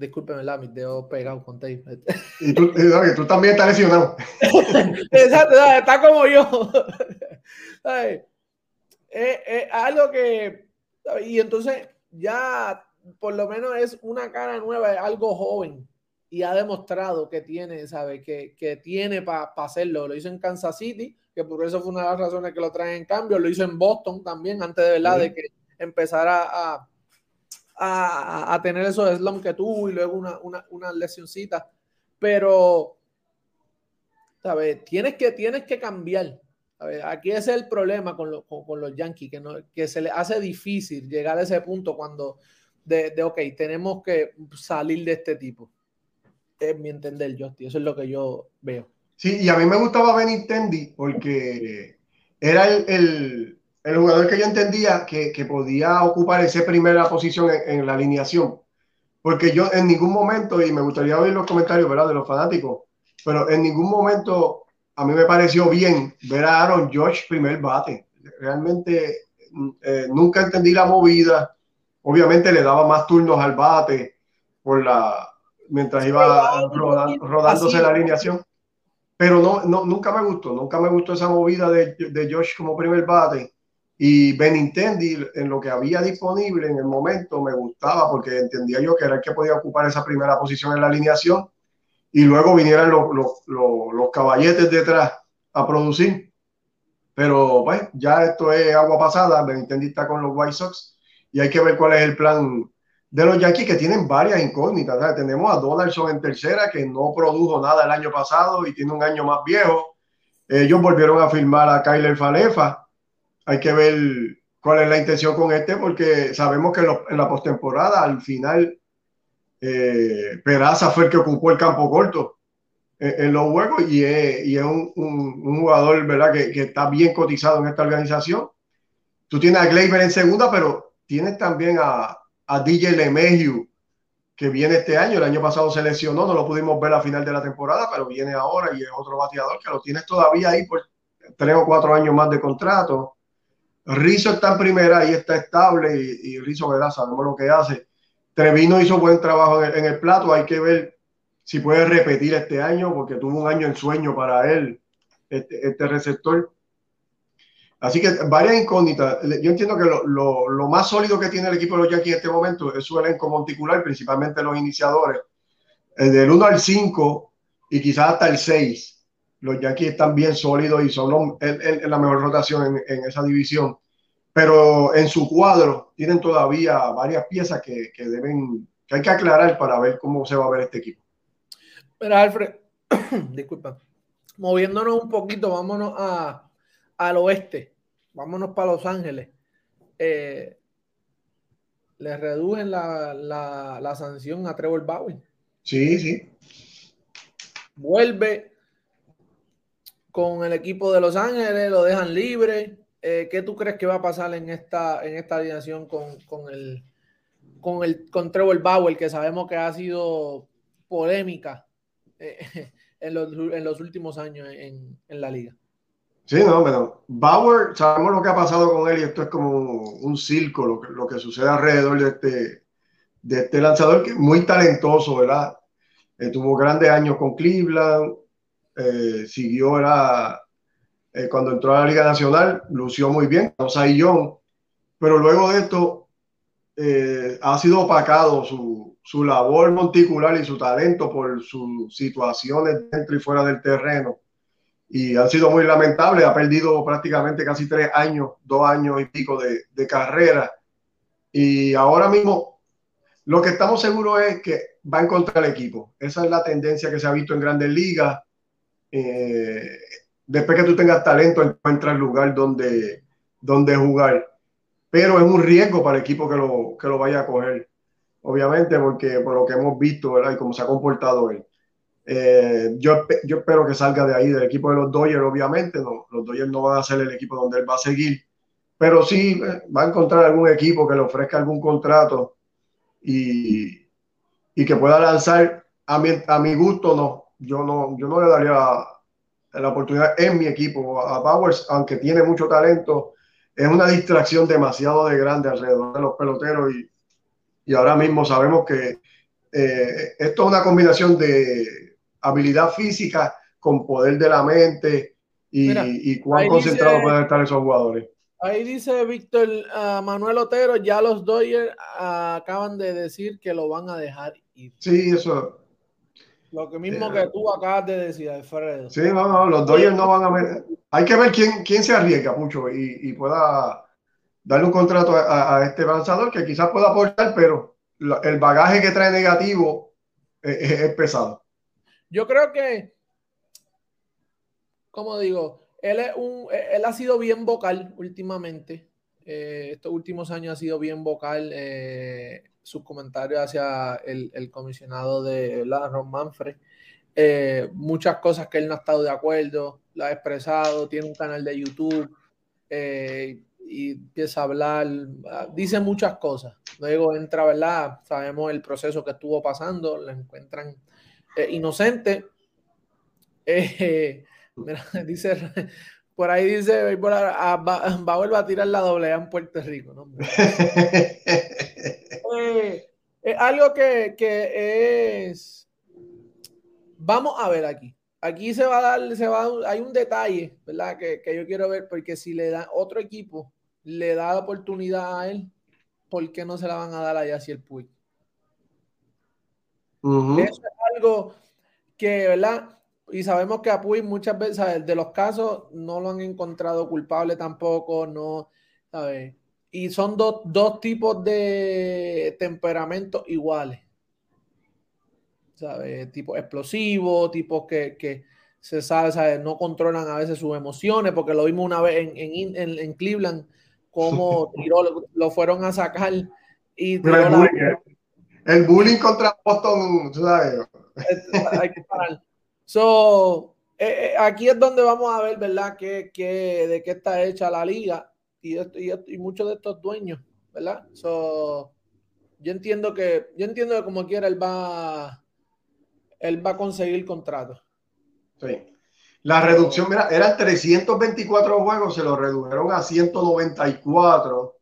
Discúlpeme, ¿verdad? Mis dedos pegados con tape. Y tú, tú también estás lesionado. Exacto, está como yo. Es, algo que. Y entonces ya por lo menos es una cara nueva, es algo joven y ha demostrado que tiene, ¿sabe? Que, que tiene para hacerlo. Lo hizo en Kansas City, que por eso fue una de las razones que lo traen en cambio. Lo hizo en Boston también, antes de verdad de que empezara a, a, a, tener esos slumps que tuvo y luego una, una, una lesioncita. Pero, ¿sabes? Tienes que, tienes que cambiar. Aquí es el problema con, con, los Yankees, que, no, que se les hace difícil llegar a ese punto cuando de, de, ok, tenemos que salir de este tipo es mi entender, Justy. Eso es lo que yo veo. Sí, y a mí me gustaba Benintendi porque era el, el, jugador que yo entendía que, que, podía ocupar esa primera posición en, la alineación. Porque yo en ningún momento, y me gustaría oír los comentarios ¿verdad? de los fanáticos, pero en ningún momento a mí me pareció bien ver a Aaron George primer bate. Realmente eh, nunca entendí la movida. Obviamente le daba más turnos al bate por la, mientras iba rodándose la alineación. Pero no, no, nunca me gustó, nunca me gustó esa movida de, de Josh como primer bate. Y Benintendi, en lo que había disponible en el momento, me gustaba porque entendía yo que era el que podía ocupar esa primera posición en la alineación y luego vinieran los, los, los, caballetes detrás a producir. Pero pues ya esto es agua pasada, Benintendi está con los White Sox y hay que ver cuál es el plan de los Yankees que tienen varias incógnitas. Tenemos a Donaldson en tercera, que no produjo nada el año pasado y tiene un año más viejo. Ellos volvieron a firmar a Kyler Falefa. Hay que ver cuál es la intención con este, porque sabemos que en la postemporada, al final, eh, Peraza fue el que ocupó el campo corto en, los juegos y es, un, jugador ¿verdad? Que, está bien cotizado en esta organización. Tú tienes a Gleyber en segunda, pero tienes también a, a DJ LeMahieu, que viene este año. El año pasado se lesionó, no lo pudimos ver a final de la temporada, pero viene ahora y es otro bateador que lo tienes todavía ahí por tres o cuatro años más de contrato. Rizzo está en primera y está estable y, y Rizzo, ¿verdad? Sabemos lo que hace. Trevino hizo buen trabajo en el, plato, hay que ver si puede repetir este año porque tuvo un año en sueño para él, este, este receptor. Así que varias incógnitas. Yo entiendo que lo, lo, más sólido que tiene el equipo de los Yankees en este momento es su elenco monticular, principalmente los iniciadores. Eh, del 1 al 5 y quizás hasta el 6. Los Yankees están bien sólidos y son la mejor rotación en, en, esa división. Pero en su cuadro tienen todavía varias piezas que, que, deben, que hay que aclarar para ver cómo se va a ver este equipo. Pero Alfred, disculpa, moviéndonos un poquito, vámonos a, al oeste, vámonos para Los Ángeles, eh, le reducen la, la, sanción a Trevor Bauer. Sí, sí. Vuelve con el equipo de Los Ángeles, lo dejan libre. Eh, ¿Qué tú crees que va a pasar en esta, en esta alineación con, con, el, con, el, con Trevor Bauer, que sabemos que ha sido polémica eh, en, los, en, los, últimos años en, en la liga? Sí, no, pero Bauer, sabemos lo que ha pasado con él y esto es como un circo, lo que, lo que sucede alrededor de este, de este lanzador que es muy talentoso, ¿verdad? Eh, tuvo grandes años con Cleveland, eh, siguió, era eh, cuando entró a la Liga Nacional, lució muy bien, Young, pero luego de esto ha sido opacado su, su labor monticular y su talento por sus situaciones dentro y fuera del terreno y han sido muy lamentables. Ha perdido prácticamente casi tres años, dos años y pico de, de, carrera. Y ahora mismo lo que estamos seguros es que va a encontrar el equipo. Esa es la tendencia que se ha visto en grandes ligas. Eh, después que tú tengas talento, encuentras lugar donde, donde jugar. Pero es un riesgo para el equipo que lo, que lo vaya a coger, obviamente, porque por lo que hemos visto ¿verdad? y cómo se ha comportado él. Eh, yo, yo espero que salga de ahí, del equipo de los Dodgers, obviamente. No, los Dodgers no van a ser el equipo donde él va a seguir, pero sí eh, va a encontrar algún equipo que le ofrezca algún contrato y, y que pueda lanzar. A mi, a mi gusto, no. Yo no, yo no le daría la oportunidad en mi equipo a Powers, aunque tiene mucho talento. Es una distracción demasiado de grande alrededor de los peloteros y, y ahora mismo sabemos que eh, esto es una combinación de habilidad física con poder de la mente y, y cuán concentrados pueden estar esos jugadores. Ahí dice Víctor uh, Manuel Otero, ya los Dodgers uh, acaban de decir que lo van a dejar ir. Sí, eso. Lo que mismo eh, que tú acabas de decir, Alfredo. Sí, no, no, los Dodgers no van a ver. Hay que ver quién, quién se arriesga mucho y, y pueda darle un contrato a, a, este lanzador que quizás pueda aportar, pero el bagaje que trae negativo es, es pesado. Yo creo que, como digo, él, es un, él ha sido bien vocal últimamente. Eh, estos últimos años ha sido bien vocal eh, sus comentarios hacia el, el comisionado de la Ron Manfred. Eh, muchas cosas que él no ha estado de acuerdo, lo ha expresado, tiene un canal de YouTube eh, y empieza a hablar, dice muchas cosas. Luego entra, ¿verdad? Sabemos el proceso que estuvo pasando, lo encuentran eh, inocente. Eh, Mira, dice, por ahí dice, va, a volver a tirar la doble A en Puerto Rico. ¿no? es algo que, que, es... Vamos a ver aquí. Aquí se va a dar, se va hay un detalle, ¿verdad? Que, que, yo quiero ver, porque si le da otro equipo, le da la oportunidad a él, ¿por qué no se la van a dar allá si el Puy? Uh -huh. Eso es algo que, ¿verdad? y sabemos que a Puig muchas veces, de los casos, no lo han encontrado culpable tampoco, no, ¿sabes? Y son dos, dos tipos de temperamentos iguales, ¿sabes? Tipo explosivo, tipos que, que se sabe, ¿sabes? No controlan a veces sus emociones, porque lo vimos una vez en, en, en, en Cleveland, tiró, lo, lo, fueron a sacar y el, bullying, eh. el, bullying, contra Boston, ¿sabes? Hay que parar. So, eh, eh, aquí es donde vamos a ver, ¿verdad? Que, que, de qué está hecha la liga y, muchos de estos dueños, ¿verdad? So, yo entiendo que, yo entiendo que como quiera él va, él va a conseguir contrato. Sí. La reducción, mira, eran 324 juegos, se lo redujeron a 194.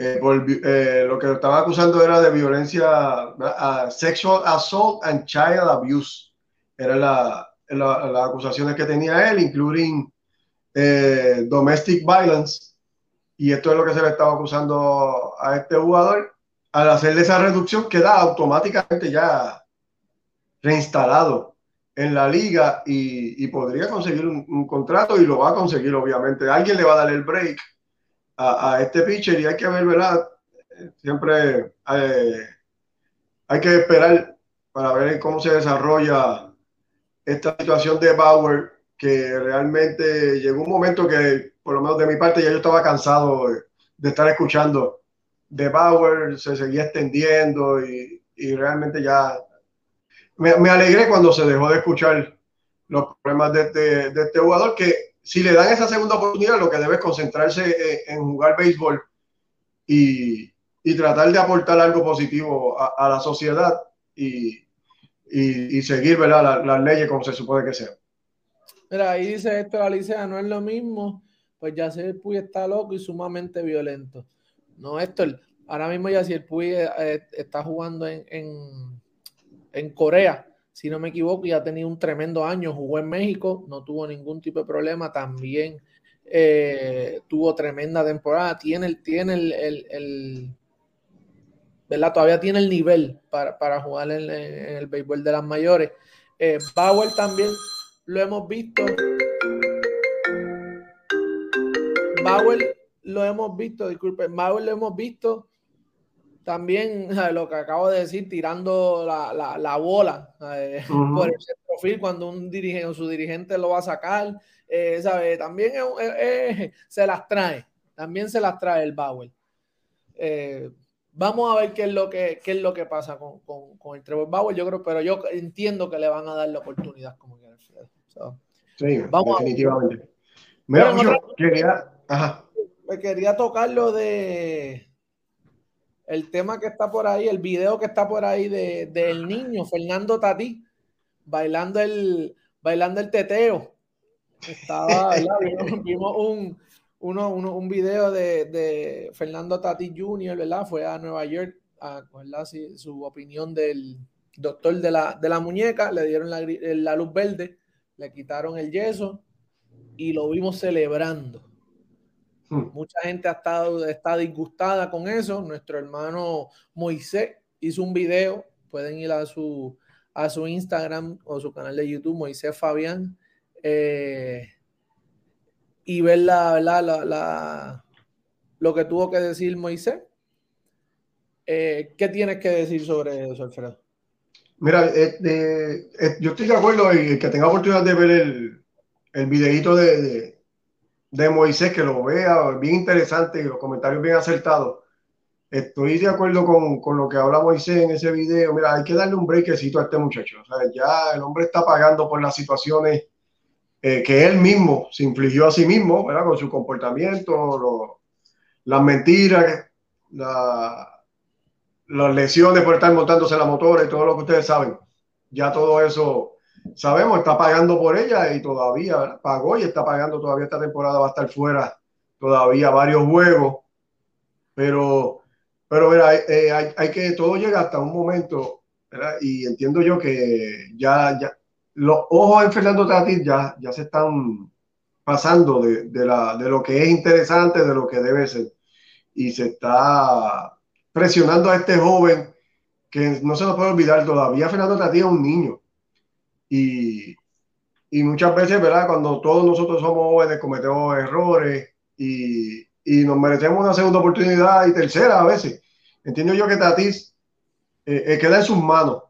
Eh, por, eh, lo que estaba acusando era de violencia, uh, sexual assault and child abuse eran la, la, las acusaciones que tenía él, including eh, domestic violence. Y esto es lo que se le estaba acusando a este jugador. Al hacerle esa reducción, queda automáticamente ya reinstalado en la liga y, podría conseguir un, contrato y lo va a conseguir, obviamente. Alguien le va a dar el break a, a este pitcher y hay que ver, ¿verdad? Siempre eh, hay que esperar para ver cómo se desarrolla esta situación de Bauer, que realmente llegó un momento que, por lo menos de mi parte, ya yo estaba cansado de, estar escuchando de Bauer, se seguía extendiendo y, y realmente ya me, me, alegré cuando se dejó de escuchar los problemas de este, de este, jugador, que si le dan esa segunda oportunidad, lo que debe es concentrarse en, en jugar béisbol y, y, tratar de aportar algo positivo a, a la sociedad. Y, y, seguir. Las la leyes como se supone que sea. Mira, ahí dice esto, Alicia, no es lo mismo, pues ya el Puy está loco y sumamente violento. No, esto, ahora mismo ya si el Puy eh, está jugando en, en, en, Corea, si no me equivoco, y ha tenido un tremendo año, jugó en México, no tuvo ningún tipo de problema, también eh, tuvo tremenda temporada, tiene, tiene el, el, el ¿verdad? Todavía tiene el nivel para, para jugar en, en, el béisbol de las mayores. Eh, Bauer también lo hemos visto. Bauer lo hemos visto, disculpe, Bauer lo hemos visto también lo que acabo de decir, tirando la, la, la bola eh, uh -huh. por el perfil cuando un dirigente, su dirigente lo va a sacar, eh, ¿sabe? También se las trae, también se las trae el Bauer. Eh, vamos a ver qué es lo que, qué es lo que pasa con, con, el Trevor Bauer, yo creo, pero yo entiendo que le van a dar la oportunidad como quiera. sí, vamos definitivamente. Mira, quería, me quería tocar lo de el tema que está por ahí, el video que está por ahí del de, niño Fernando Tati bailando el, bailando el teteo. Estaba, vimos, un, uno, un video de, Fernando Tati Jr., ¿verdad? Fue a Nueva York a su opinión del doctor de la, de la muñeca, le dieron la, la luz verde, le quitaron el yeso y lo vimos celebrando. Hmm. Mucha gente ha estado está disgustada con eso. Nuestro hermano Moisés hizo un video. Pueden ir a su, a su Instagram o su canal de YouTube, Moisés Fabián, eh, y ver la, la, la, lo que tuvo que decir Moisés. Eh, ¿Qué tienes que decir sobre eso, Alfredo? Mira, eh, yo estoy de acuerdo y que tenga oportunidad de ver el, el videito de de Moisés, que lo vea, bien interesante y los comentarios bien acertados. Estoy de acuerdo con, con, lo que habla Moisés en ese video. Mira, hay que darle un breakcito a este muchacho. O sea, ya el hombre está pagando por las situaciones eh, que él mismo se infligió a sí mismo, ¿verdad? Con su comportamiento, las mentiras, la, las lesiones por estar montándose la motora y todo lo que ustedes saben. Ya todo eso sabemos, está pagando por ella y todavía pagó y está pagando todavía esta temporada, va a estar fuera todavía varios juegos, pero, pero mira, eh, hay, que, todo llega hasta un momento, y entiendo yo que ya, ya los ojos en Fernando Tatis ya, ya se están pasando de, de, la, de lo que es interesante, de lo que debe ser, y se está presionando a este joven que no se lo puede olvidar todavía, Fernando Tatis es un niño, y, y muchas veces, ¿verdad? Cuando todos nosotros somos jóvenes, cometemos errores y, y nos merecemos una segunda oportunidad y tercera a veces. Entiendo yo que Tatis eh, eh, queda en sus manos,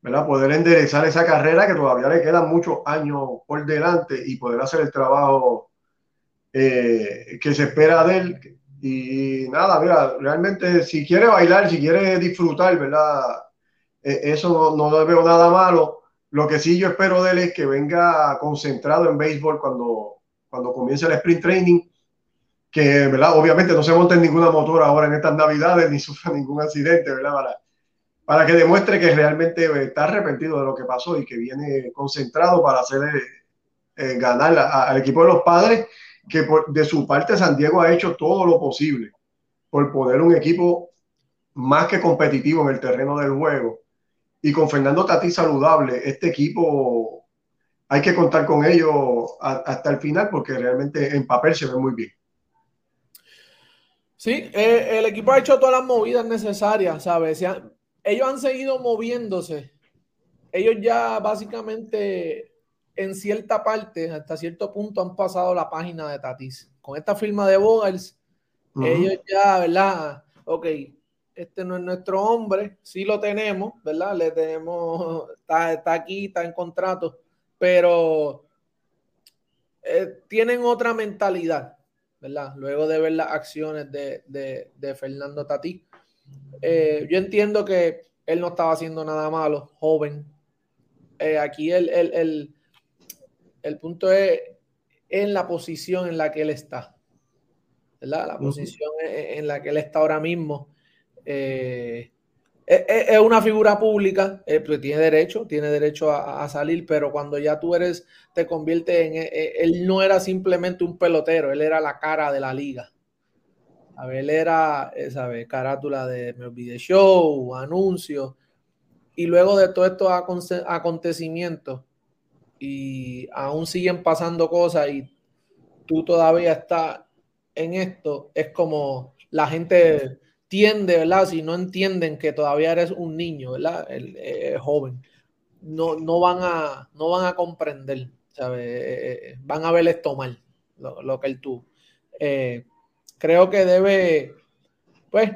¿verdad? Poder enderezar esa carrera que todavía le quedan muchos años por delante y poder hacer el trabajo eh, que se espera de él. Y nada, mira, realmente si quiere bailar, si quiere disfrutar, ¿verdad? eso no, no veo nada malo lo que sí yo espero de él es que venga concentrado en béisbol cuando, cuando comience el sprint training, que ¿verdad? obviamente no se monte en ninguna motor ahora en estas navidades ni sufra ningún accidente, ¿verdad? Para, para que demuestre que realmente está arrepentido de lo que pasó y que viene concentrado para hacer eh, eh, ganar al equipo de los padres, que por, de su parte San Diego ha hecho todo lo posible por poner un equipo más que competitivo en el terreno del juego y con Fernando Tati saludable, este equipo hay que contar con ellos hasta el final porque realmente en papel se ve muy bien. Sí, eh, el equipo ha hecho todas las movidas necesarias, ¿sabes? ellos han seguido moviéndose. Ellos ya básicamente en cierta parte, hasta cierto punto, han pasado la página de Tatis. Con esta firma de Vogels, ellos ya, ¿verdad? Ok, este no es nuestro hombre, sí lo tenemos, ¿verdad? Le tenemos, está, aquí, está en contrato, pero eh, tienen otra mentalidad, ¿verdad? Luego de ver las acciones de, Fernando Tatí. Eh, yo entiendo que él no estaba haciendo nada malo, joven. Eh, aquí el, el, el, punto es en la posición en la que él está, ¿verdad? La posición en la que él está ahora mismo eh, es, una figura pública, eh, pues tiene derecho, tiene derecho a, salir, pero cuando ya tú eres, te convierte en, eh, él no era simplemente un pelotero, él era la cara de la liga. A ver, él era, ¿sabes? Carátula de Olvide Show, anuncios. Y luego de todos estos acontecimientos, y aún siguen pasando cosas y tú todavía estás en esto, es como la gente tiende, ¿verdad? Si no entienden que todavía eres un niño, ¿verdad? El, eh, joven, no, no, van a, no van a comprender, ¿sabes? Eh, eh, van a ver esto mal, lo, que él tuvo. creo que debe, pues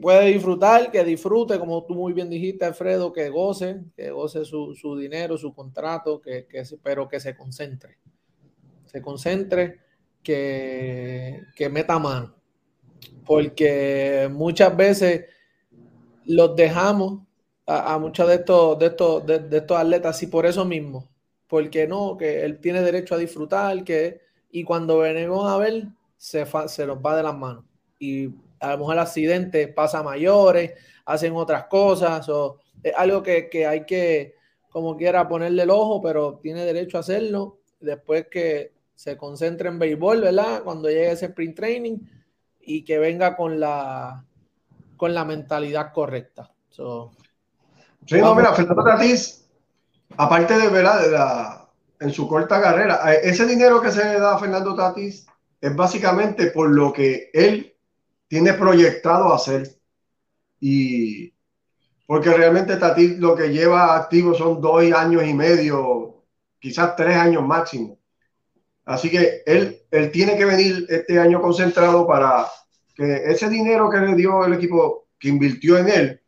puede disfrutar, que disfrute, como tú muy bien dijiste, Alfredo, que goce, que goce su, su dinero, su contrato, que, que, pero que se concentre. Se concentre, que, que meta mano. Porque muchas veces los dejamos a, muchos de estos, de, estos, de, estos atletas y por eso mismo. Porque no, que él tiene derecho a disfrutar, que, y cuando venimos a ver, se, se nos va de las manos. Y a lo mejor el accidente pasa a mayores, hacen otras cosas, o es algo que, que, hay que, como quiera, ponerle el ojo, pero tiene derecho a hacerlo después que se concentre en béisbol, ¿verdad? Cuando llegue ese sprint training y que venga con la, con la mentalidad correcta. So, sí, no, mira, Fernando Tatis, aparte de, ¿verdad? De la, en su corta carrera, eh, ese dinero que se le da a Fernando Tatis es básicamente por lo que él tiene proyectado hacer. Y porque realmente Tati lo que lleva activo son dos años y medio, quizás tres años máximo. Así que él, él tiene que venir este año concentrado para que ese dinero que le dio el equipo que invirtió en él,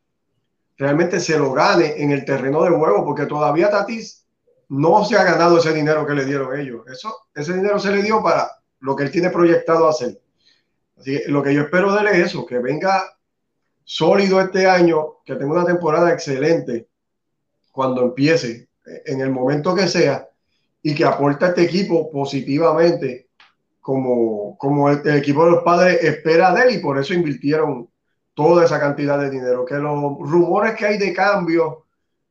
realmente se lo gane en el terreno de juego, porque todavía Tatis no se ha ganado ese dinero que le dieron ellos. Eso, ese dinero se le dio para lo que él tiene proyectado hacer. Así que lo que yo espero de él es eso, que venga sólido este año, que tenga una temporada excelente cuando empiece, en el momento que sea, y que aporte a este equipo positivamente, como, como el, el, equipo de los padres espera de él, y por eso invirtieron toda esa cantidad de dinero. Que los rumores que hay de cambio,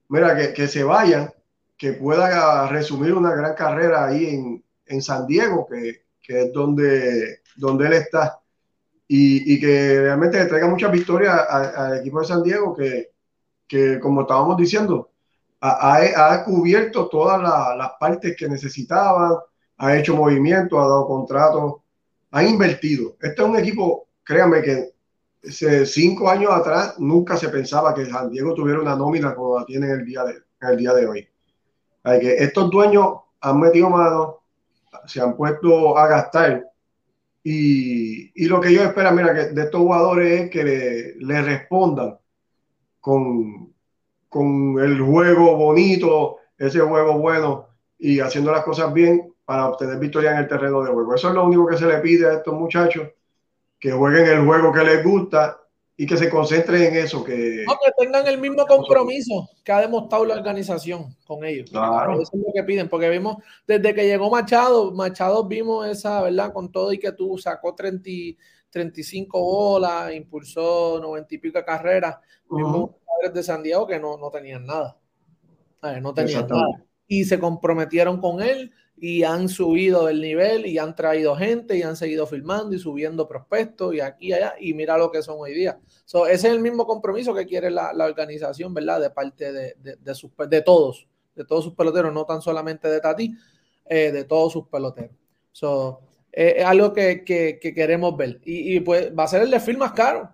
mira, que, que se vayan, que pueda resumir una gran carrera ahí en, en San Diego, que, que es donde, donde él está y, y que realmente le traiga muchas victorias al equipo de San Diego que, que como estábamos diciendo, ha, ha cubierto todas la, las partes que necesitaban, ha hecho movimientos, ha dado contratos, ha invertido. Este es un equipo, créanme que cinco años atrás nunca se pensaba que San Diego tuviera una nómina como la tiene en el día de, en el día de hoy. Hay que estos dueños han metido mano, se han puesto a gastar y, y, lo que yo espero, mira, que de estos jugadores es que le, le respondan con, con, el juego bonito, ese juego bueno y haciendo las cosas bien para obtener victoria en el terreno de juego. Eso es lo único que se le pide a estos muchachos, que jueguen el juego que les gusta y que se concentren en eso. Que, no, que tengan el mismo compromiso que ha demostrado la organización con ellos. Claro. Eso es lo que piden, porque vimos desde que llegó Machado, Machado vimos esa, ¿verdad? Con todo y que tú sacó 30, 35 bolas, impulsó 90 y pico carreras. Uh -huh. Padres de San Diego que no, no tenían nada. Ver, no tenían nada. Y se comprometieron con él y han subido el nivel y han traído gente y han seguido filmando y subiendo prospectos y aquí y allá y mira lo que son hoy día. So, ese es el mismo compromiso que quiere la, la organización, ¿verdad? De parte de, de, de, sus, de, todos, de todos sus peloteros, no tan solamente de Tati, eh, de todos sus peloteros. So, eh, es algo que, que, que, queremos ver. Y, y, pues va a ser el desfile más caro.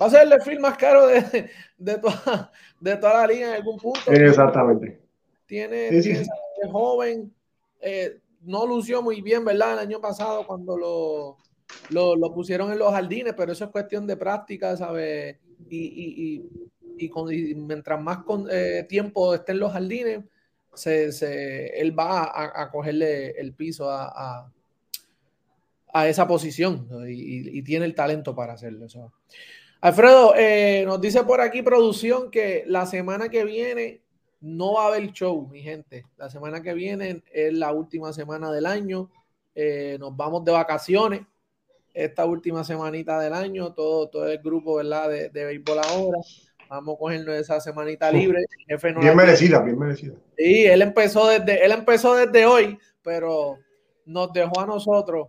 Va a ser el desfile más caro de, de, toda, de toda la liga en algún punto. Exactamente. Tiene, sí, sí. tiene joven, eh, no lució muy bien, ¿verdad? El año pasado cuando lo, lo, lo, pusieron en los jardines, pero eso es cuestión de práctica, ¿sabes? Y, y, y, y, con, mientras más con, eh, tiempo esté en los jardines, se, se, él va a, a, cogerle el piso a, a, a esa posición y, tiene el talento para hacerlo. Eso. Alfredo, eh, nos dice por aquí producción que la semana que viene no va a haber show, mi gente. La semana que viene es la última semana del año. Eh, nos vamos de vacaciones esta última semanita del año. Todo, todo el grupo ¿verdad? De, de béisbol ahora. Vamos a cogernos esa semanita libre. Jefe no bien merecida, bien merecida. Sí, él empezó desde, él empezó desde hoy, pero nos dejó a nosotros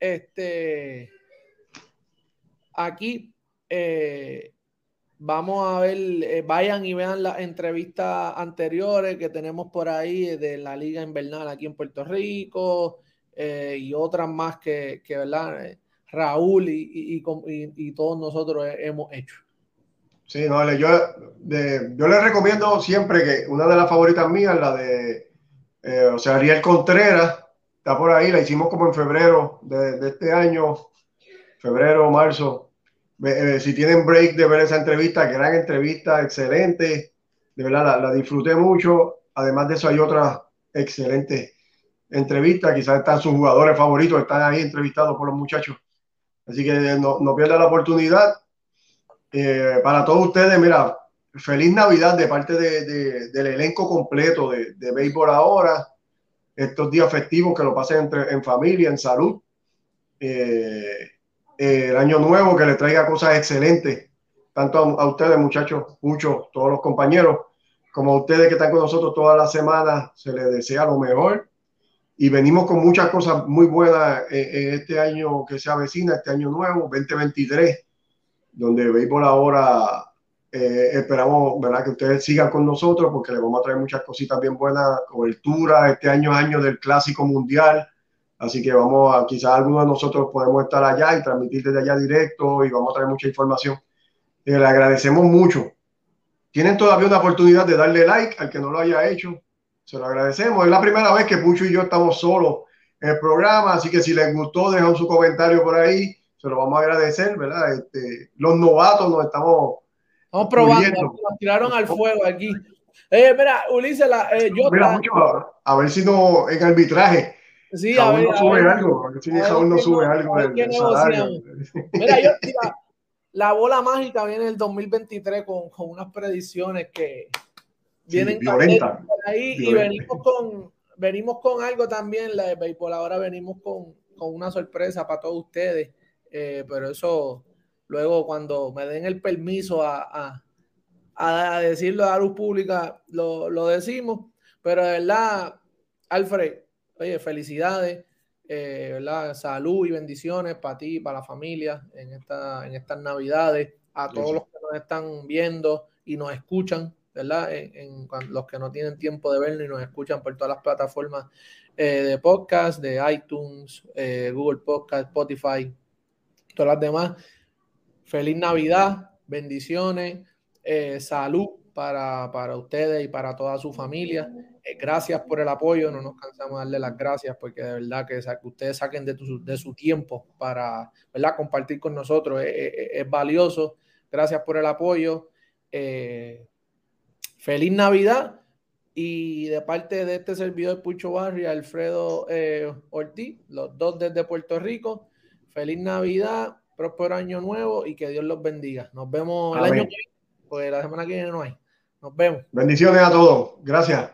este aquí eh, Vamos a ver, eh, vayan y vean las entrevistas anteriores que tenemos por ahí de la Liga Invernal aquí en Puerto Rico eh, y otras más que, que ¿verdad? Raúl y, y, y, todos nosotros hemos hecho. Sí, no, yo, yo les recomiendo siempre que una de las favoritas mías, la de, o sea, Ariel Contreras, está por ahí, la hicimos como en febrero de, este año, febrero, marzo eh, si tienen break de ver esa entrevista, gran entrevista, excelente. De verdad, la, disfruté mucho. Además de eso, hay otra excelente entrevista. Quizás están sus jugadores favoritos, están ahí entrevistados por los muchachos. Así que no, no pierda la oportunidad. Eh, para todos ustedes, mira, feliz Navidad de parte de, del elenco completo de, de Béisbol ahora. Estos días festivos que lo pasen entre, en familia, en salud. Eh, el año nuevo, que le traiga cosas excelentes, tanto a, ustedes, muchachos, muchos, todos los compañeros, como a ustedes que están con nosotros todas las semanas, se les desea lo mejor. Y venimos con muchas cosas muy buenas en, este año que se avecina, este año nuevo, 2023, donde Béisbol ahora eh, esperamos ¿verdad? que ustedes sigan con nosotros porque les vamos a traer muchas cositas bien buenas, cobertura, este año año del Clásico Mundial, Así que vamos a, quizás algunos de nosotros podemos estar allá y transmitir desde allá directo y vamos a traer mucha información. Eh, le agradecemos mucho. Tienen todavía una oportunidad de darle like al que no lo haya hecho. Se lo agradecemos. Es la primera vez que Pucho y yo estamos solos en el programa, así que si les gustó, dejan su comentario por ahí. Se lo vamos a agradecer, ¿verdad? Este, los novatos nos estamos. Estamos probando, nos tiraron al fuego aquí. Eh, mira, Ulises, la, eh, yo. Mira, mucho, a ver si no en arbitraje Sí, a ver, no sube algo, si no sube algo Mira, yo, la bola mágica viene en el 2023 con, con unas predicciones que vienen ahí y venimos con, venimos con algo también, la de béisbol. Ahora venimos con, con una sorpresa para todos ustedes, eh, pero eso luego cuando me den el permiso a, a, a decirlo a la luz pública, lo, lo decimos. Pero de verdad, Alfred, Oye, felicidades, eh, ¿verdad? Salud y bendiciones para ti, para la familia en, esta, en estas navidades, a todos los que nos están viendo y nos escuchan, ¿verdad? En, los que no tienen tiempo de verlo y nos escuchan por todas las plataformas eh, de podcast, de iTunes, eh, Google Podcast, Spotify, todas las demás. Feliz Navidad, bendiciones, salud para, para ustedes y para toda su familia. Eh, gracias por el apoyo, no nos cansamos de darle las gracias porque de verdad que, ustedes saquen de, de, su tiempo para ¿verdad? compartir con nosotros es, valioso. Gracias por el apoyo. Eh, feliz Navidad y de parte de este servidor Pucho Barri, Alfredo eh, Ortiz, los dos desde Puerto Rico. Feliz Navidad, próspero año nuevo y que Dios los bendiga. Nos vemos el año que viene, pues la semana que viene no hay. Nos vemos. Bendiciones a todos. Gracias.